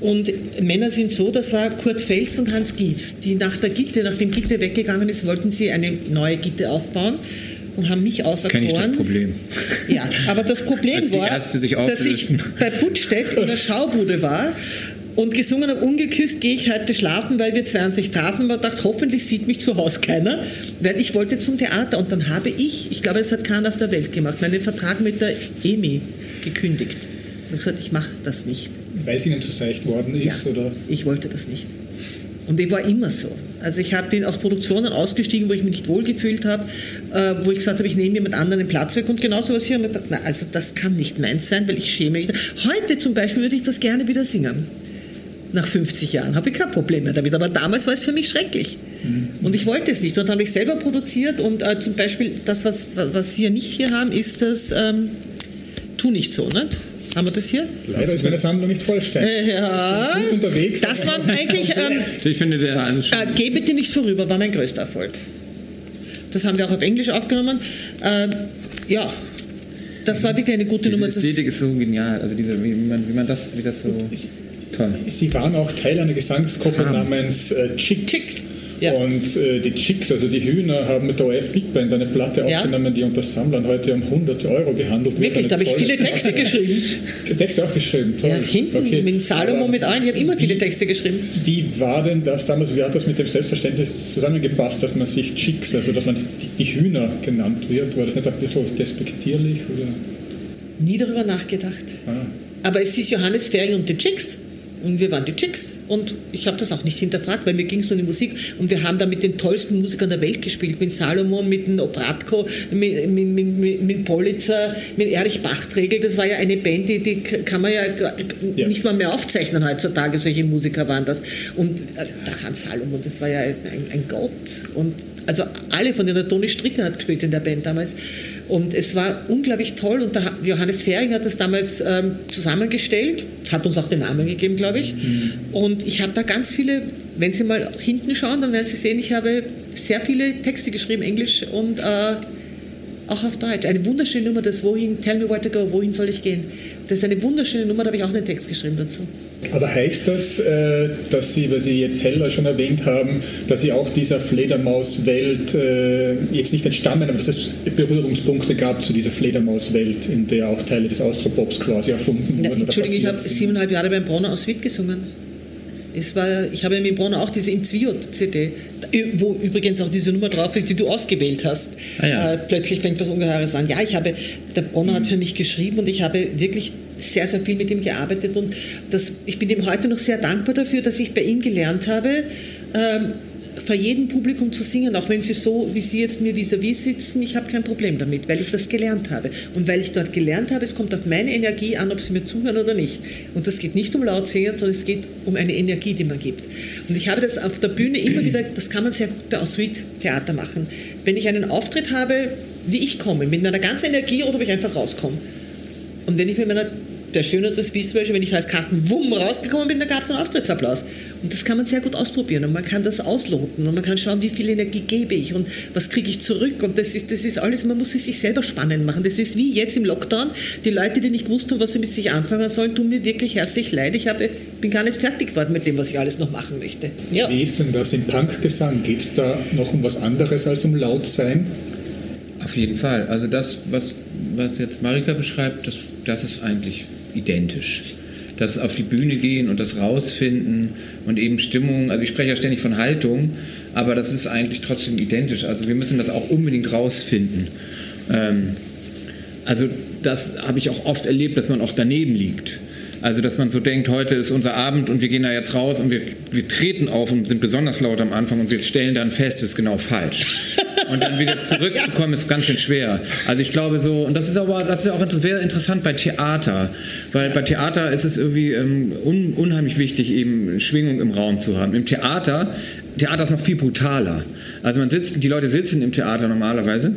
und Männer sind so, das war Kurt Fels und Hans Gies, die nach der Gitte, nachdem Gitte weggegangen ist, wollten sie eine neue Gitte aufbauen und haben mich auserkoren. Kenn ich das Problem. Ja, aber das Problem war, dass ich bei Puttstedt in der Schaubude war und gesungen habe, ungeküsst gehe ich heute schlafen, weil wir 20 Tafeln waren. dachte, hoffentlich sieht mich zu Hause keiner, weil ich wollte zum Theater. Und dann habe ich, ich glaube, es hat keiner auf der Welt gemacht, meinen Vertrag mit der EMI gekündigt. Habe gesagt, ich mache das nicht. Weil es Ihnen zu seicht worden ist? Ja, oder? ich wollte das nicht. Und ich war immer so. Also ich habe auch Produktionen ausgestiegen, wo ich mich nicht wohlgefühlt habe, äh, wo ich gesagt habe, ich nehme jemand anderen den Platz weg und genauso was hier. Und ich gedacht, na, also das kann nicht meins sein, weil ich schäme mich. Heute zum Beispiel würde ich das gerne wieder singen. Nach 50 Jahren habe ich kein Problem mehr damit. Aber damals war es für mich schrecklich. Mhm. Und ich wollte es nicht. Und dann habe ich selber produziert und äh, zum Beispiel das, was, was Sie ja nicht hier haben, ist das ähm, Tu nicht so. Nicht? Haben wir das hier? Leider ist meine Sammlung nicht vollständig. Äh, ja. Gut unterwegs. Das war eigentlich. Ähm, ich finde der. Also äh, Geh bitte nicht vorüber, war mein größter Erfolg. Das haben wir auch auf Englisch aufgenommen. Äh, ja, das war wirklich eine gute diese Nummer. Ästhetik ist so genial, also diese, wie, man, wie man das, wie das so toll. Sie waren auch Teil einer Gesangsgruppe namens äh, Chicks. Chicks. Ja. Und äh, die Chicks, also die Hühner, haben mit der OF Big Band eine Platte ja. aufgenommen, die unter Sammlern heute um 100 Euro gehandelt wird. Wirklich, da habe ich viele Texte geschrieben. Texte auch geschrieben, toll. Ja, hinten okay. mit Salomo mit ein, ich habe immer viele Texte geschrieben. Wie war denn das damals, wie hat das mit dem Selbstverständnis zusammengepasst, dass man sich Chicks, also dass man die Hühner genannt wird? War das nicht ein bisschen despektierlich? Oder? Nie darüber nachgedacht. Ah. Aber es ist Johannes Fering und die Chicks. Und wir waren die Chicks und ich habe das auch nicht hinterfragt, weil mir ging es nur um die Musik. Und wir haben da mit den tollsten Musikern der Welt gespielt, mit Salomon, mit dem Obratko, mit, mit, mit, mit Politzer, mit Erich Bachtregel. Das war ja eine Band, die, die kann man ja, ja, nicht mal mehr aufzeichnen heutzutage. Solche Musiker waren das. Und äh, der Hans Salomon, das war ja ein, ein Gott. Und also alle von denen, Toni Stricker hat gespielt in der Band damals. Und es war unglaublich toll und Johannes Fähring hat das damals ähm, zusammengestellt, hat uns auch den Namen gegeben, glaube ich. Mhm. Und ich habe da ganz viele, wenn Sie mal hinten schauen, dann werden Sie sehen, ich habe sehr viele Texte geschrieben, Englisch und äh, auch auf Deutsch. Eine wunderschöne Nummer, das Wohin, Tell me where to go, wohin soll ich gehen. Das ist eine wunderschöne Nummer, da habe ich auch den Text geschrieben dazu. Aber heißt das, äh, dass Sie, weil Sie jetzt Heller schon erwähnt haben, dass Sie auch dieser Fledermauswelt äh, jetzt nicht entstammen, aber dass es Berührungspunkte gab zu dieser Fledermauswelt, in der auch Teile des Austropops quasi erfunden wurden? Entschuldigung, ich habe siebeneinhalb Jahre beim Bronner aus Witt gesungen. Es war, ich habe ja mit Bronner auch diese Im CD, wo übrigens auch diese Nummer drauf ist, die du ausgewählt hast. Ah ja. äh, plötzlich fängt was Ungeheures an. Ja, ich habe, der Bronner hat für mich geschrieben und ich habe wirklich sehr, sehr viel mit ihm gearbeitet und das, ich bin ihm heute noch sehr dankbar dafür, dass ich bei ihm gelernt habe, ähm, vor jedem Publikum zu singen, auch wenn sie so, wie Sie jetzt mir vis-à-vis -vis sitzen, ich habe kein Problem damit, weil ich das gelernt habe. Und weil ich dort gelernt habe, es kommt auf meine Energie an, ob Sie mir zuhören oder nicht. Und das geht nicht um laut singen, sondern es geht um eine Energie, die man gibt. Und ich habe das auf der Bühne immer wieder, das kann man sehr gut bei Ensuite-Theater machen. Wenn ich einen Auftritt habe, wie ich komme, mit meiner ganzen Energie oder ob ich einfach rauskomme. Und wenn ich mit meiner der Schöne das Spiel zum Beispiel, wenn ich als Carsten Wumm rausgekommen bin, da gab es einen Auftrittsapplaus. Und das kann man sehr gut ausprobieren und man kann das ausloten und man kann schauen, wie viel Energie gebe ich und was kriege ich zurück. Und das ist, das ist alles, man muss es sich selber spannend machen. Das ist wie jetzt im Lockdown. Die Leute, die nicht gewusst haben, was sie mit sich anfangen sollen, tun mir wirklich herzlich leid. Ich habe, bin gar nicht fertig geworden mit dem, was ich alles noch machen möchte. Ja. Wie ist denn das im Punkgesang? Geht es da noch um was anderes als um laut sein? Auf jeden Fall. Also das, was, was jetzt Marika beschreibt, das, das ist eigentlich identisch. Das auf die Bühne gehen und das rausfinden und eben Stimmung, also ich spreche ja ständig von Haltung, aber das ist eigentlich trotzdem identisch. Also wir müssen das auch unbedingt rausfinden. Ähm, also das habe ich auch oft erlebt, dass man auch daneben liegt. Also, dass man so denkt, heute ist unser Abend und wir gehen da jetzt raus und wir, wir treten auf und sind besonders laut am Anfang und wir stellen dann fest, es ist genau falsch. Und dann wieder zurückzukommen ist ganz schön schwer. Also ich glaube so, und das ist aber das ist auch sehr interessant bei Theater, weil bei Theater ist es irgendwie ähm, un, unheimlich wichtig, eben Schwingung im Raum zu haben. Im Theater Theater ist noch viel brutaler. Also man sitzt, die Leute sitzen im Theater normalerweise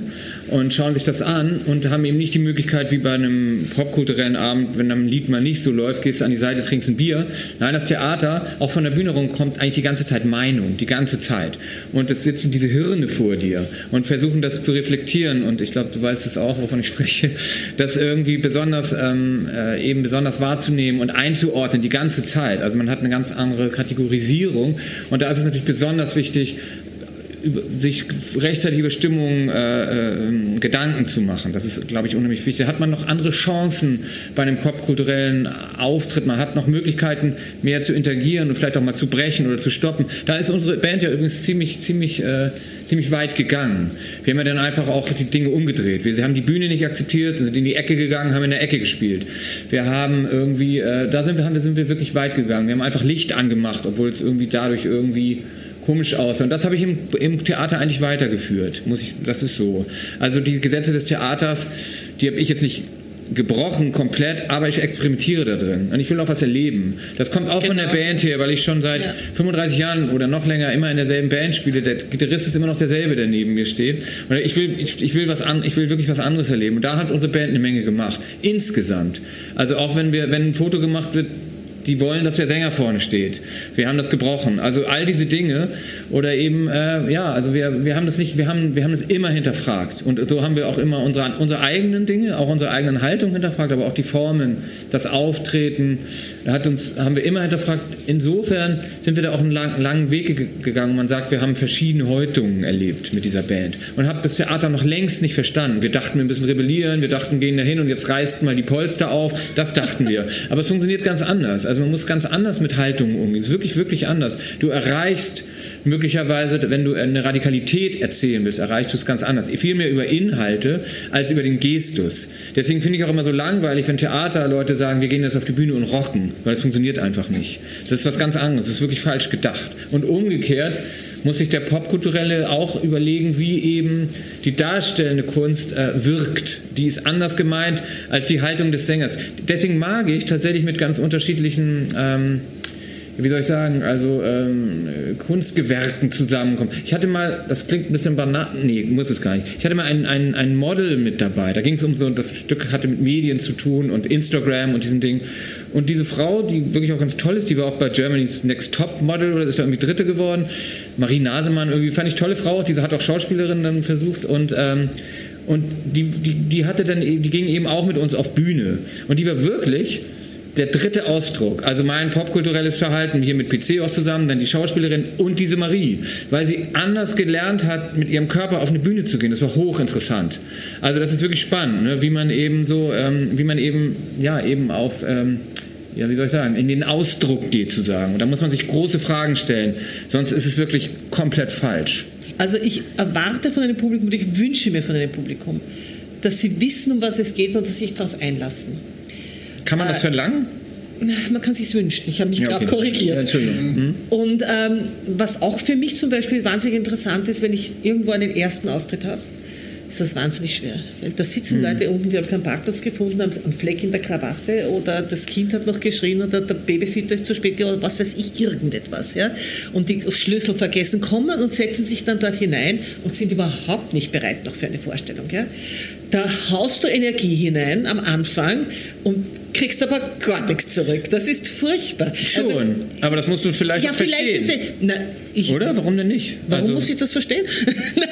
und schauen sich das an und haben eben nicht die Möglichkeit, wie bei einem popkulturellen Abend, wenn ein Lied mal nicht so läuft, gehst du an die Seite, trinkst ein Bier. Nein, das Theater, auch von der Bühne rum, kommt eigentlich die ganze Zeit Meinung, die ganze Zeit. Und es sitzen diese Hirne vor dir und versuchen das zu reflektieren. Und ich glaube, du weißt es auch, wovon ich spreche, das irgendwie besonders, ähm, äh, eben besonders wahrzunehmen und einzuordnen die ganze Zeit. Also man hat eine ganz andere Kategorisierung und da ist es natürlich besonders wichtig, sich rechtzeitig über Stimmung äh, äh, Gedanken zu machen. Das ist, glaube ich, unheimlich wichtig. Da hat man noch andere Chancen bei einem popkulturellen Auftritt. Man hat noch Möglichkeiten, mehr zu interagieren und vielleicht auch mal zu brechen oder zu stoppen. Da ist unsere Band ja übrigens ziemlich, ziemlich, äh, ziemlich weit gegangen. Wir haben ja dann einfach auch die Dinge umgedreht. Wir haben die Bühne nicht akzeptiert, sind in die Ecke gegangen, haben in der Ecke gespielt. Wir haben irgendwie, äh, da sind wir, sind wir wirklich weit gegangen. Wir haben einfach Licht angemacht, obwohl es irgendwie dadurch irgendwie komisch aus. Und das habe ich im, im, Theater eigentlich weitergeführt. Muss ich, das ist so. Also die Gesetze des Theaters, die habe ich jetzt nicht gebrochen komplett, aber ich experimentiere da drin und ich will auch was erleben. Das kommt auch genau. von der genau. Band her, weil ich schon seit ja. 35 Jahren oder noch länger immer in derselben Band spiele. Der Gitarrist ist immer noch derselbe, der neben mir steht. Und ich will, ich, ich will was an, ich will wirklich was anderes erleben. Und da hat unsere Band eine Menge gemacht. Insgesamt. Also auch wenn wir, wenn ein Foto gemacht wird, die wollen, dass der Sänger vorne steht. Wir haben das gebrochen. Also all diese Dinge oder eben, äh, ja, also wir, wir haben das nicht, wir haben, wir haben das immer hinterfragt. Und so haben wir auch immer unsere, unsere eigenen Dinge, auch unsere eigenen Haltung hinterfragt, aber auch die Formen, das Auftreten, hat uns, haben wir immer hinterfragt. Insofern sind wir da auch einen lang, langen Weg gegangen. Man sagt, wir haben verschiedene Häutungen erlebt mit dieser Band und haben das Theater noch längst nicht verstanden. Wir dachten, wir müssen rebellieren, wir dachten, gehen dahin und jetzt reißt mal die Polster auf. Das dachten wir. Aber es funktioniert ganz anders. Also man muss ganz anders mit Haltungen umgehen. Es ist wirklich, wirklich anders. Du erreichst möglicherweise, wenn du eine Radikalität erzählen willst, erreichst du es ganz anders. Viel mehr über Inhalte als über den Gestus. Deswegen finde ich auch immer so langweilig, wenn Theaterleute sagen, wir gehen jetzt auf die Bühne und rocken, weil es funktioniert einfach nicht. Das ist was ganz anderes. Das ist wirklich falsch gedacht. Und umgekehrt muss sich der Popkulturelle auch überlegen, wie eben die darstellende Kunst äh, wirkt. Die ist anders gemeint als die Haltung des Sängers. Deswegen mag ich tatsächlich mit ganz unterschiedlichen ähm, wie soll ich sagen, also ähm, Kunstgewerken zusammenkommen. Ich hatte mal, das klingt ein bisschen banal, nee, muss es gar nicht. Ich hatte mal ein, ein, ein Model mit dabei. Da ging es um so, das Stück hatte mit Medien zu tun und Instagram und diesen Dingen. Und diese Frau, die wirklich auch ganz toll ist, die war auch bei Germany's Next Top Model oder ist da irgendwie Dritte geworden. Marie Nasemann, irgendwie fand ich tolle Frau. Diese hat auch Schauspielerin dann versucht und ähm, und die, die, die hatte dann, die ging eben auch mit uns auf Bühne. Und die war wirklich, der dritte Ausdruck, also mein popkulturelles Verhalten hier mit PC auch zusammen, dann die Schauspielerin und diese Marie, weil sie anders gelernt hat, mit ihrem Körper auf eine Bühne zu gehen. Das war hochinteressant. Also das ist wirklich spannend, ne? wie man eben so, ähm, wie man eben, ja, eben auf ähm, ja, wie soll ich sagen, in den Ausdruck geht zu sagen. Und da muss man sich große Fragen stellen, sonst ist es wirklich komplett falsch. Also ich erwarte von einem Publikum und ich wünsche mir von einem Publikum, dass sie wissen, um was es geht und dass sie sich darauf einlassen. Kann man das Äh, verlangen? Man kann sich wünschen. Ich habe mich Ja, gerade okay. korrigiert. Ja, Entschuldigung. Mhm. Und ähm, was auch für mich zum Beispiel wahnsinnig interessant ist, wenn ich irgendwo einen ersten Auftritt habe, ist das wahnsinnig schwer. Weil da sitzen Mhm. Leute unten, die haben keinen Parkplatz gefunden, haben einen Fleck in der Krawatte oder das Kind hat noch geschrien oder der Babysitter ist zu spät gekommen oder was weiß ich, irgendetwas. Ja? Und die Schlüssel vergessen kommen und setzen sich dann dort hinein und sind überhaupt nicht bereit noch für eine Vorstellung. Ja? Da haust du Energie hinein am Anfang und kriegst aber gar nichts zurück. Das ist furchtbar. Schon, Also, aber das musst du vielleicht ja, auch vielleicht verstehen. ist. Na, ich, Oder? Warum denn nicht? Warum Also- muss ich das verstehen? Nein,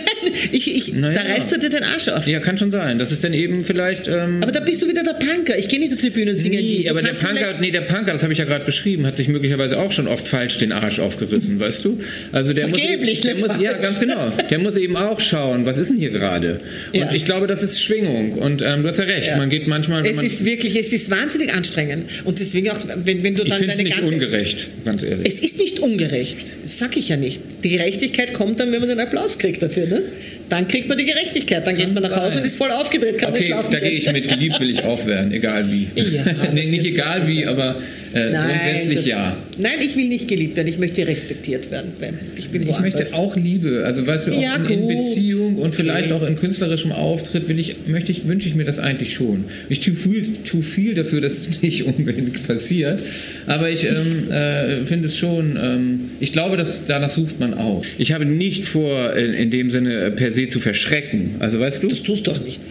ich, ich, Na da ja. reißt du dir den Arsch auf. Ja, kann schon sein. Das ist dann eben vielleicht. Ähm, Aber da bist du wieder der Punker. Ich gehe nicht auf die Bühne und singe. Nee, aber der Punker, nee, der Punker, das habe ich ja gerade beschrieben, hat sich möglicherweise auch schon oft falsch den Arsch aufgerissen, weißt du? Also der Vergeblich, muss, der nicht muss ja ganz genau. Der muss eben auch schauen, was ist denn hier gerade? Und Ja. ich glaube, das ist Schwingung. Und ähm, du hast ja recht. Ja. Man geht manchmal. Es man, ist wirklich, es ist wahnsinnig anstrengend. Und deswegen auch, wenn, wenn du ich dann es deine nicht ganze... ungerecht, ganz ehrlich. Es ist nicht ungerecht. Das sag ich ja nicht. Die Gerechtigkeit kommt dann, wenn man den Applaus kriegt dafür. Ne? Dann kriegt man die Gerechtigkeit. Dann geht man nach Hause und ist voll aufgedreht, kann nicht Okay, schlafen da gehe ich mit. Geliebt will ich auch werden, egal wie. Ja, nee, nicht egal wie, aber äh, grundsätzlich das- ja. Nein, ich will nicht geliebt werden. Ich möchte respektiert werden. Ich bin Ich möchte auch Liebe, also weißt du, auch Ja, in, in. Beziehung und vielleicht Okay. auch in künstlerischem Auftritt will ich, möchte ich, wünsche ich mir das eigentlich schon. Ich tue viel, tue viel dafür, dass es nicht unbedingt passiert, aber ich ähm, äh, finde es schon, ähm, ich glaube, dass danach sucht man auch. Ich habe nicht vor, in, in dem Sinne äh, per se zu verschrecken, also weißt du? Das tust du doch nicht.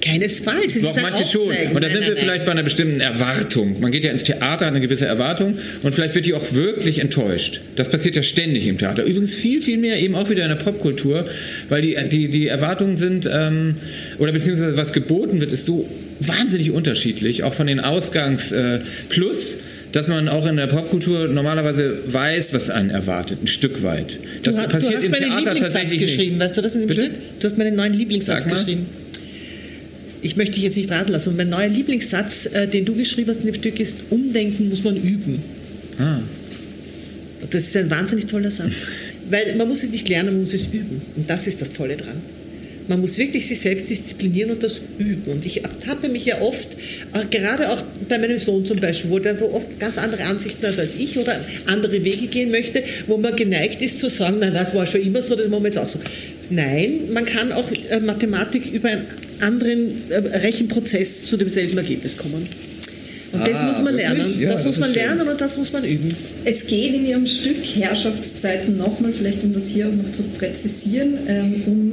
Keinesfalls. Es Doch, ist manche schon. Und da sind wir vielleicht bei einer bestimmten Erwartung. Man geht ja ins Theater, hat eine gewisse Erwartung und vielleicht wird die auch wirklich enttäuscht. Das passiert ja ständig im Theater. Übrigens viel, viel mehr eben auch wieder in der Popkultur, weil die, die, die Erwartungen sind, ähm, oder beziehungsweise was geboten wird, ist so wahnsinnig unterschiedlich, auch von den Ausgangs äh, plus dass man auch in der Popkultur normalerweise weiß, was einen erwartet, ein Stück weit. Das Du, hast- du passiert hast im meinen Theater Lieblingssatz geschrieben, nicht. weißt du das in dem Bitte? Stück? Du hast meinen neuen Lieblingssatz geschrieben. Ich möchte dich jetzt nicht raten lassen. Und mein neuer Lieblingssatz, äh, den du geschrieben hast in dem Stück, ist: Umdenken muss man üben. Ah. Das ist ein wahnsinnig toller Satz. Weil man muss es nicht lernen, man muss es üben. Und das ist das Tolle dran. Man muss wirklich sich selbst disziplinieren und das üben. Und ich ertappe mich ja oft, äh, gerade auch bei meinem Sohn zum Beispiel, wo der so oft ganz andere Ansichten hat als ich oder andere Wege gehen möchte, wo man geneigt ist zu sagen, nein, das war schon immer so, das machen wir jetzt auch so. Nein, man kann auch äh, Mathematik über einen anderen äh, Rechenprozess zu demselben Ergebnis kommen. Und das Ah, muss man wirklich? lernen. Ja, das muss das man ist schön. lernen und das muss man üben. Es geht in Ihrem Stück Herrschaftszeiten nochmal, vielleicht um das hier auch noch zu präzisieren, ähm, um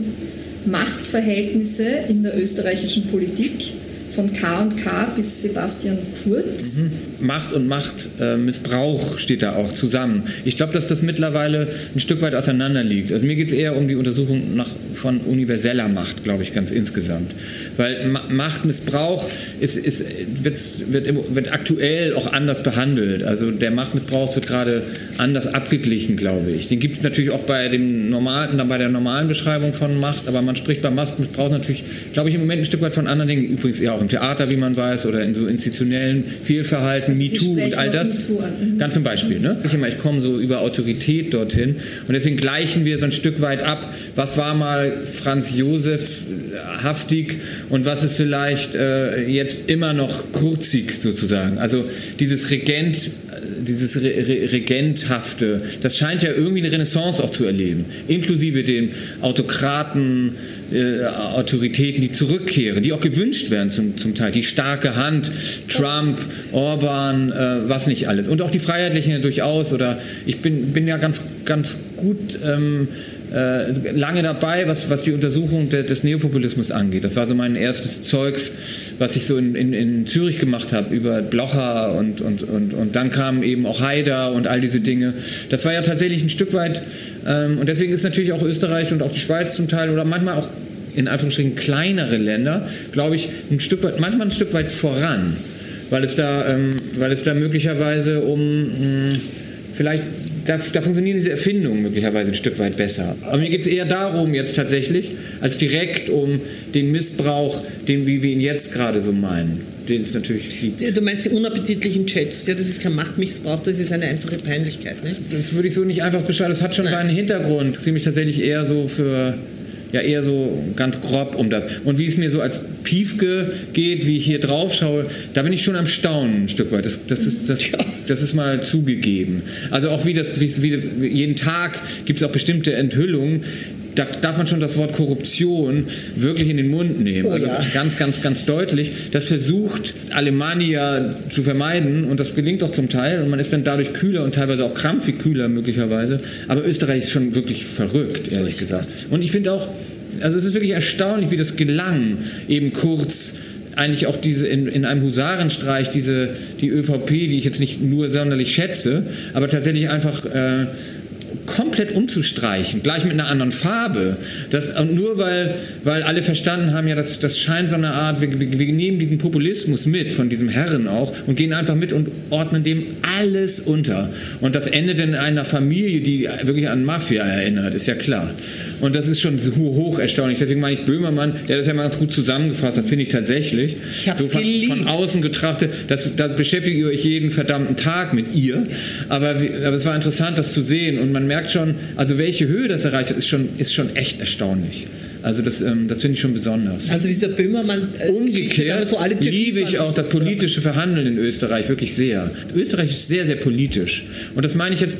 Machtverhältnisse in der österreichischen Politik von K&K bis Sebastian Kurz. Macht und Machtmissbrauch steht da auch zusammen. Ich glaube, dass das mittlerweile ein Stück weit auseinander liegt. Also mir geht es eher um die Untersuchung nach, von universeller Macht, glaube ich, ganz insgesamt. Weil Ma Machtmissbrauch ist, ist, wird, wird, wird aktuell auch anders behandelt. Also der Machtmissbrauch wird gerade anders abgeglichen, glaube ich. Den gibt es natürlich auch bei, dem normalen, bei der normalen Beschreibung von Macht, aber man spricht beim Machtmissbrauch natürlich, glaube ich, im Moment ein Stück weit von anderen Dingen. Übrigens eher auch im Theater, wie man weiß, oder in so institutionellen Fehlverhalten, Sie MeToo und all das. Mhm. Ganz zum Beispiel. Ne? Ich, immer, ich komme so über Autorität dorthin und deswegen gleichen wir so ein Stück weit ab, was war mal Franz Josef äh, haftig und was ist vielleicht äh, jetzt immer noch kurzig sozusagen. Also dieses Regent, äh, dieses Re Re Regenthafte, das scheint ja irgendwie eine Renaissance auch zu erleben, inklusive den Autokraten, äh, Autoritäten, die zurückkehren, die auch gewünscht werden zum, zum Teil. Die starke Hand, Trump, Orban, äh, was nicht alles. Und auch die Freiheitlichen durchaus. Oder ich bin, bin ja ganz, ganz gut ähm, äh, lange dabei, was, was die Untersuchung de, des Neopopulismus angeht. Das war so mein erstes Zeugs, was ich so in, in, in Zürich gemacht habe über Blocher und, und, und, und dann kamen eben auch Haider und all diese Dinge. Das war ja tatsächlich ein Stück weit, ähm, und deswegen ist natürlich auch Österreich und auch die Schweiz zum Teil oder manchmal auch in Anführungsstrichen kleinere Länder, glaube ich, ein Stück weit, manchmal ein Stück weit voran, weil es da, ähm, weil es da möglicherweise um mh, vielleicht, da, da funktionieren diese Erfindungen möglicherweise ein Stück weit besser. Aber mir geht es eher darum jetzt tatsächlich, als direkt um den Missbrauch, den wie wir ihn jetzt gerade so meinen. Den es natürlich gibt. Du meinst die unappetitlichen Chats, ja, das ist kein Machtmissbrauch, das ist eine einfache Peinlichkeit, nicht? Das würde ich so nicht einfach beschreiben, das hat schon Nein. seinen Hintergrund. Ziemlich tatsächlich eher so für ja eher so ganz grob um das. Und wie es mir so als Piefke geht, wie ich hier drauf schaue, da bin ich schon am Staunen ein Stück weit. Das, das, ist, das, das ist mal zugegeben. Also auch wie das, wie, wie jeden Tag gibt es auch bestimmte Enthüllungen, da darf man schon das Wort Korruption wirklich in den Mund nehmen. Oh, also ja. ganz, ganz, ganz deutlich. Das versucht Alemannia zu vermeiden und das gelingt auch zum Teil und man ist dann dadurch kühler und teilweise auch krampfig kühler möglicherweise. Aber Österreich ist schon wirklich verrückt, ehrlich gesagt. Und ich finde auch, also es ist wirklich erstaunlich, wie das gelang, eben kurz eigentlich auch diese in, in einem Husarenstreich diese die ÖVP, die ich jetzt nicht nur sonderlich schätze, aber tatsächlich einfach äh, komplett umzustreichen, gleich mit einer anderen Farbe. Das, und nur weil, weil alle verstanden haben, ja, das, das scheint so eine Art, wir, wir, nehmen diesen Populismus mit, von diesem Herren auch, und gehen einfach mit und ordnen dem alles unter. Und das endet in einer Familie, die wirklich an Mafia erinnert, ist ja klar. Und das ist schon hoch erstaunlich. Deswegen meine ich Böhmermann, der das ja mal ganz gut zusammengefasst hat, finde ich tatsächlich. Ich habe so von, von, außen getrachtet, das, da beschäftigt ihr euch jeden verdammten Tag mit ihr. Aber, aber es war interessant, das zu sehen. Und man merkt schon, also welche Höhe das erreicht hat, ist schon, ist schon echt erstaunlich. Also das, ähm, das finde ich schon besonders. Also dieser Böhmermann. Äh, Umgekehrt so liebe ich auch das politische Verhandeln in Österreich wirklich sehr. Österreich ist sehr, sehr politisch. Und das meine ich jetzt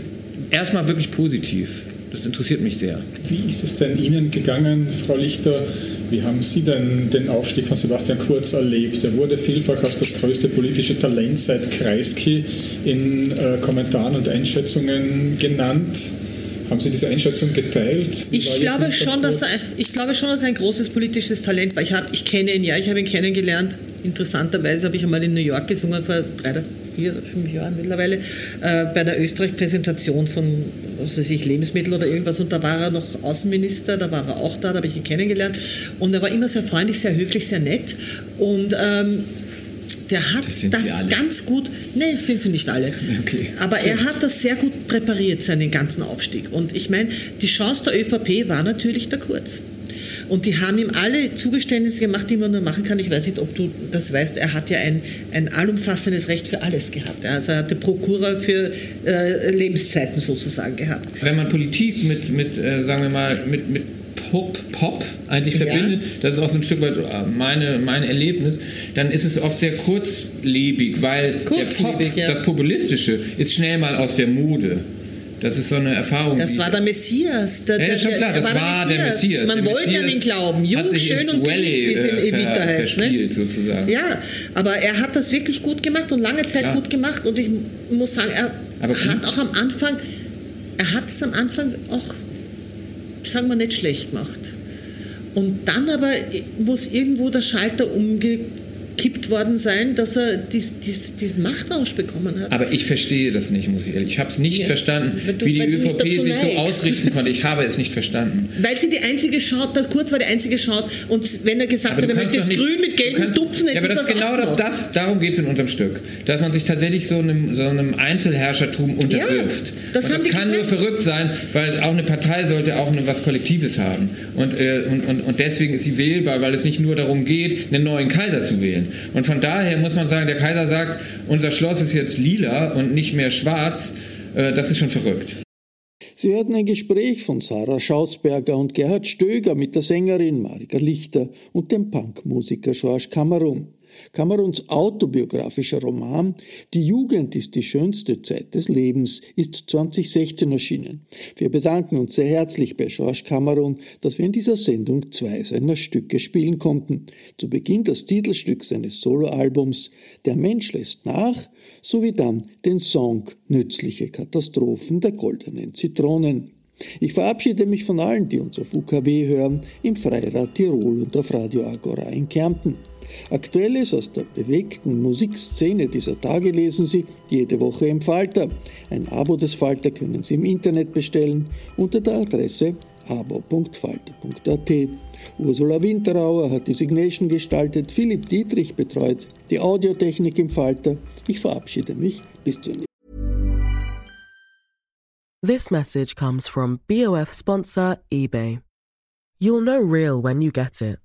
erstmal wirklich positiv. Das interessiert mich sehr. Wie ist es denn Ihnen gegangen, Frau Lichter? Wie haben Sie denn den Aufstieg von Sebastian Kurz erlebt? Er wurde vielfach als das größte politische Talent seit Kreisky in äh, Kommentaren und Einschätzungen genannt. Haben Sie diese Einschätzung geteilt? Ich glaube, schon, dass er, ich glaube schon, dass er ein großes politisches Talent war. Ich, hab, ich kenne ihn ja, ich habe ihn kennengelernt. Interessanterweise habe ich einmal in New York gesungen vor drei oder vier fünf Jahren mittlerweile, äh, bei einer Österreich-Präsentation von was weiß ich, Lebensmittel oder irgendwas. Und da war er noch Außenminister, da war er auch da, da habe ich ihn kennengelernt. Und er war immer sehr freundlich, sehr höflich, sehr nett. Und ähm, der hat das, das ganz gut, nein, sind sie nicht alle, okay. aber er hat das sehr gut präpariert, seinen ganzen Aufstieg. Und ich meine, die Chance der ÖVP war natürlich der Kurz. Und die haben ihm alle Zugeständnisse gemacht, die man nur machen kann. Ich weiß nicht, ob du das weißt. Er hat ja ein, ein allumfassendes Recht für alles gehabt. Also er hatte Prokura für äh, Lebenszeiten sozusagen gehabt. Wenn man Politik mit, mit äh, sagen wir mal, mit, mit Pop, Pop eigentlich verbindet, ja. das ist auch so ein Stück weit meine, mein Erlebnis, dann ist es oft sehr kurzlebig, weil kurzlebig, Pop, ja. das Populistische, ist schnell mal aus der Mode. Das ist so eine Erfahrung. Das war der Messias. Der, ja, ist schon klar, das war, war der Messias. Man der wollte Messias an ihn glauben. Jung, schön und geliebt, wie es im Evita äh, heißt. Ne? sozusagen. Ja, aber er hat das wirklich gut gemacht und lange Zeit ja. gut gemacht. Und ich muss sagen, er aber hat auch am Anfang, er hat es am Anfang auch, sagen wir, nicht schlecht gemacht. Und dann aber muss irgendwo der Schalter umgekehrt gekippt worden sein, dass er dies, dies, diesen Machtrausch bekommen hat. Aber ich verstehe das nicht, muss ich ehrlich. Ich habe es nicht ja. verstanden, du, wie die ÖVP sich neigst. so ausrichten konnte. Ich habe es nicht verstanden. Weil sie die einzige Chance, der Kurz war die einzige Chance. Und wenn er gesagt hat, er möchte jetzt grün mit gelben Tupfen, Ja, aber das, das genau das, das, darum geht es in unserem Stück. Dass man sich tatsächlich so einem, so einem Einzelherrschertum unterwirft. Ja, das, das kann nur verrückt sein, weil auch eine Partei sollte auch eine, was Kollektives haben. Und, äh, und, und, und deswegen ist sie wählbar, weil es nicht nur darum geht, einen neuen Kaiser zu wählen. Und von daher muss man sagen, der Kaiser sagt, unser Schloss ist jetzt lila und nicht mehr schwarz. Äh, das ist schon verrückt. Sie hörten ein Gespräch von Sarah Schausberger und Gerhard Stöger mit der Sängerin Marika Lichter und dem Punkmusiker George Cameron. Kameruns autobiografischer Roman Die Jugend ist die schönste Zeit des Lebens ist 2016 erschienen. Wir bedanken uns sehr herzlich bei George Cameron, dass wir in dieser Sendung zwei seiner Stücke spielen konnten. Zu Beginn das Titelstück seines Soloalbums Der Mensch lässt nach, sowie dann den Song Nützliche Katastrophen der goldenen Zitronen. Ich verabschiede mich von allen, die uns auf UKW hören, im Freirad Tirol und auf Radio Agora in Kärnten. Aktuelles aus der bewegten Musikszene dieser Tage lesen Sie jede Woche im Falter. Ein Abo des Falter können Sie im Internet bestellen unter der Adresse abo.falter.at. Ursula Winterauer hat die Signation gestaltet, Philipp Dietrich betreut die Audiotechnik im Falter. Ich verabschiede mich bis zur nächsten This message comes from BOF sponsor eBay. You'll know real when you get it.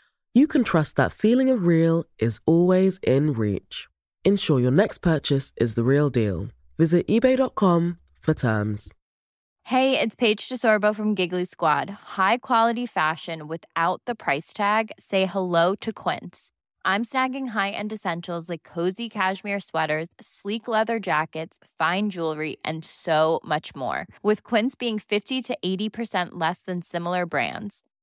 you can trust that feeling of real is always in reach. Ensure your next purchase is the real deal. Visit eBay.com for terms. Hey, it's Paige DeSorbo from Giggly Squad. High quality fashion without the price tag? Say hello to Quince. I'm snagging high end essentials like cozy cashmere sweaters, sleek leather jackets, fine jewelry, and so much more. With Quince being 50 to 80% less than similar brands.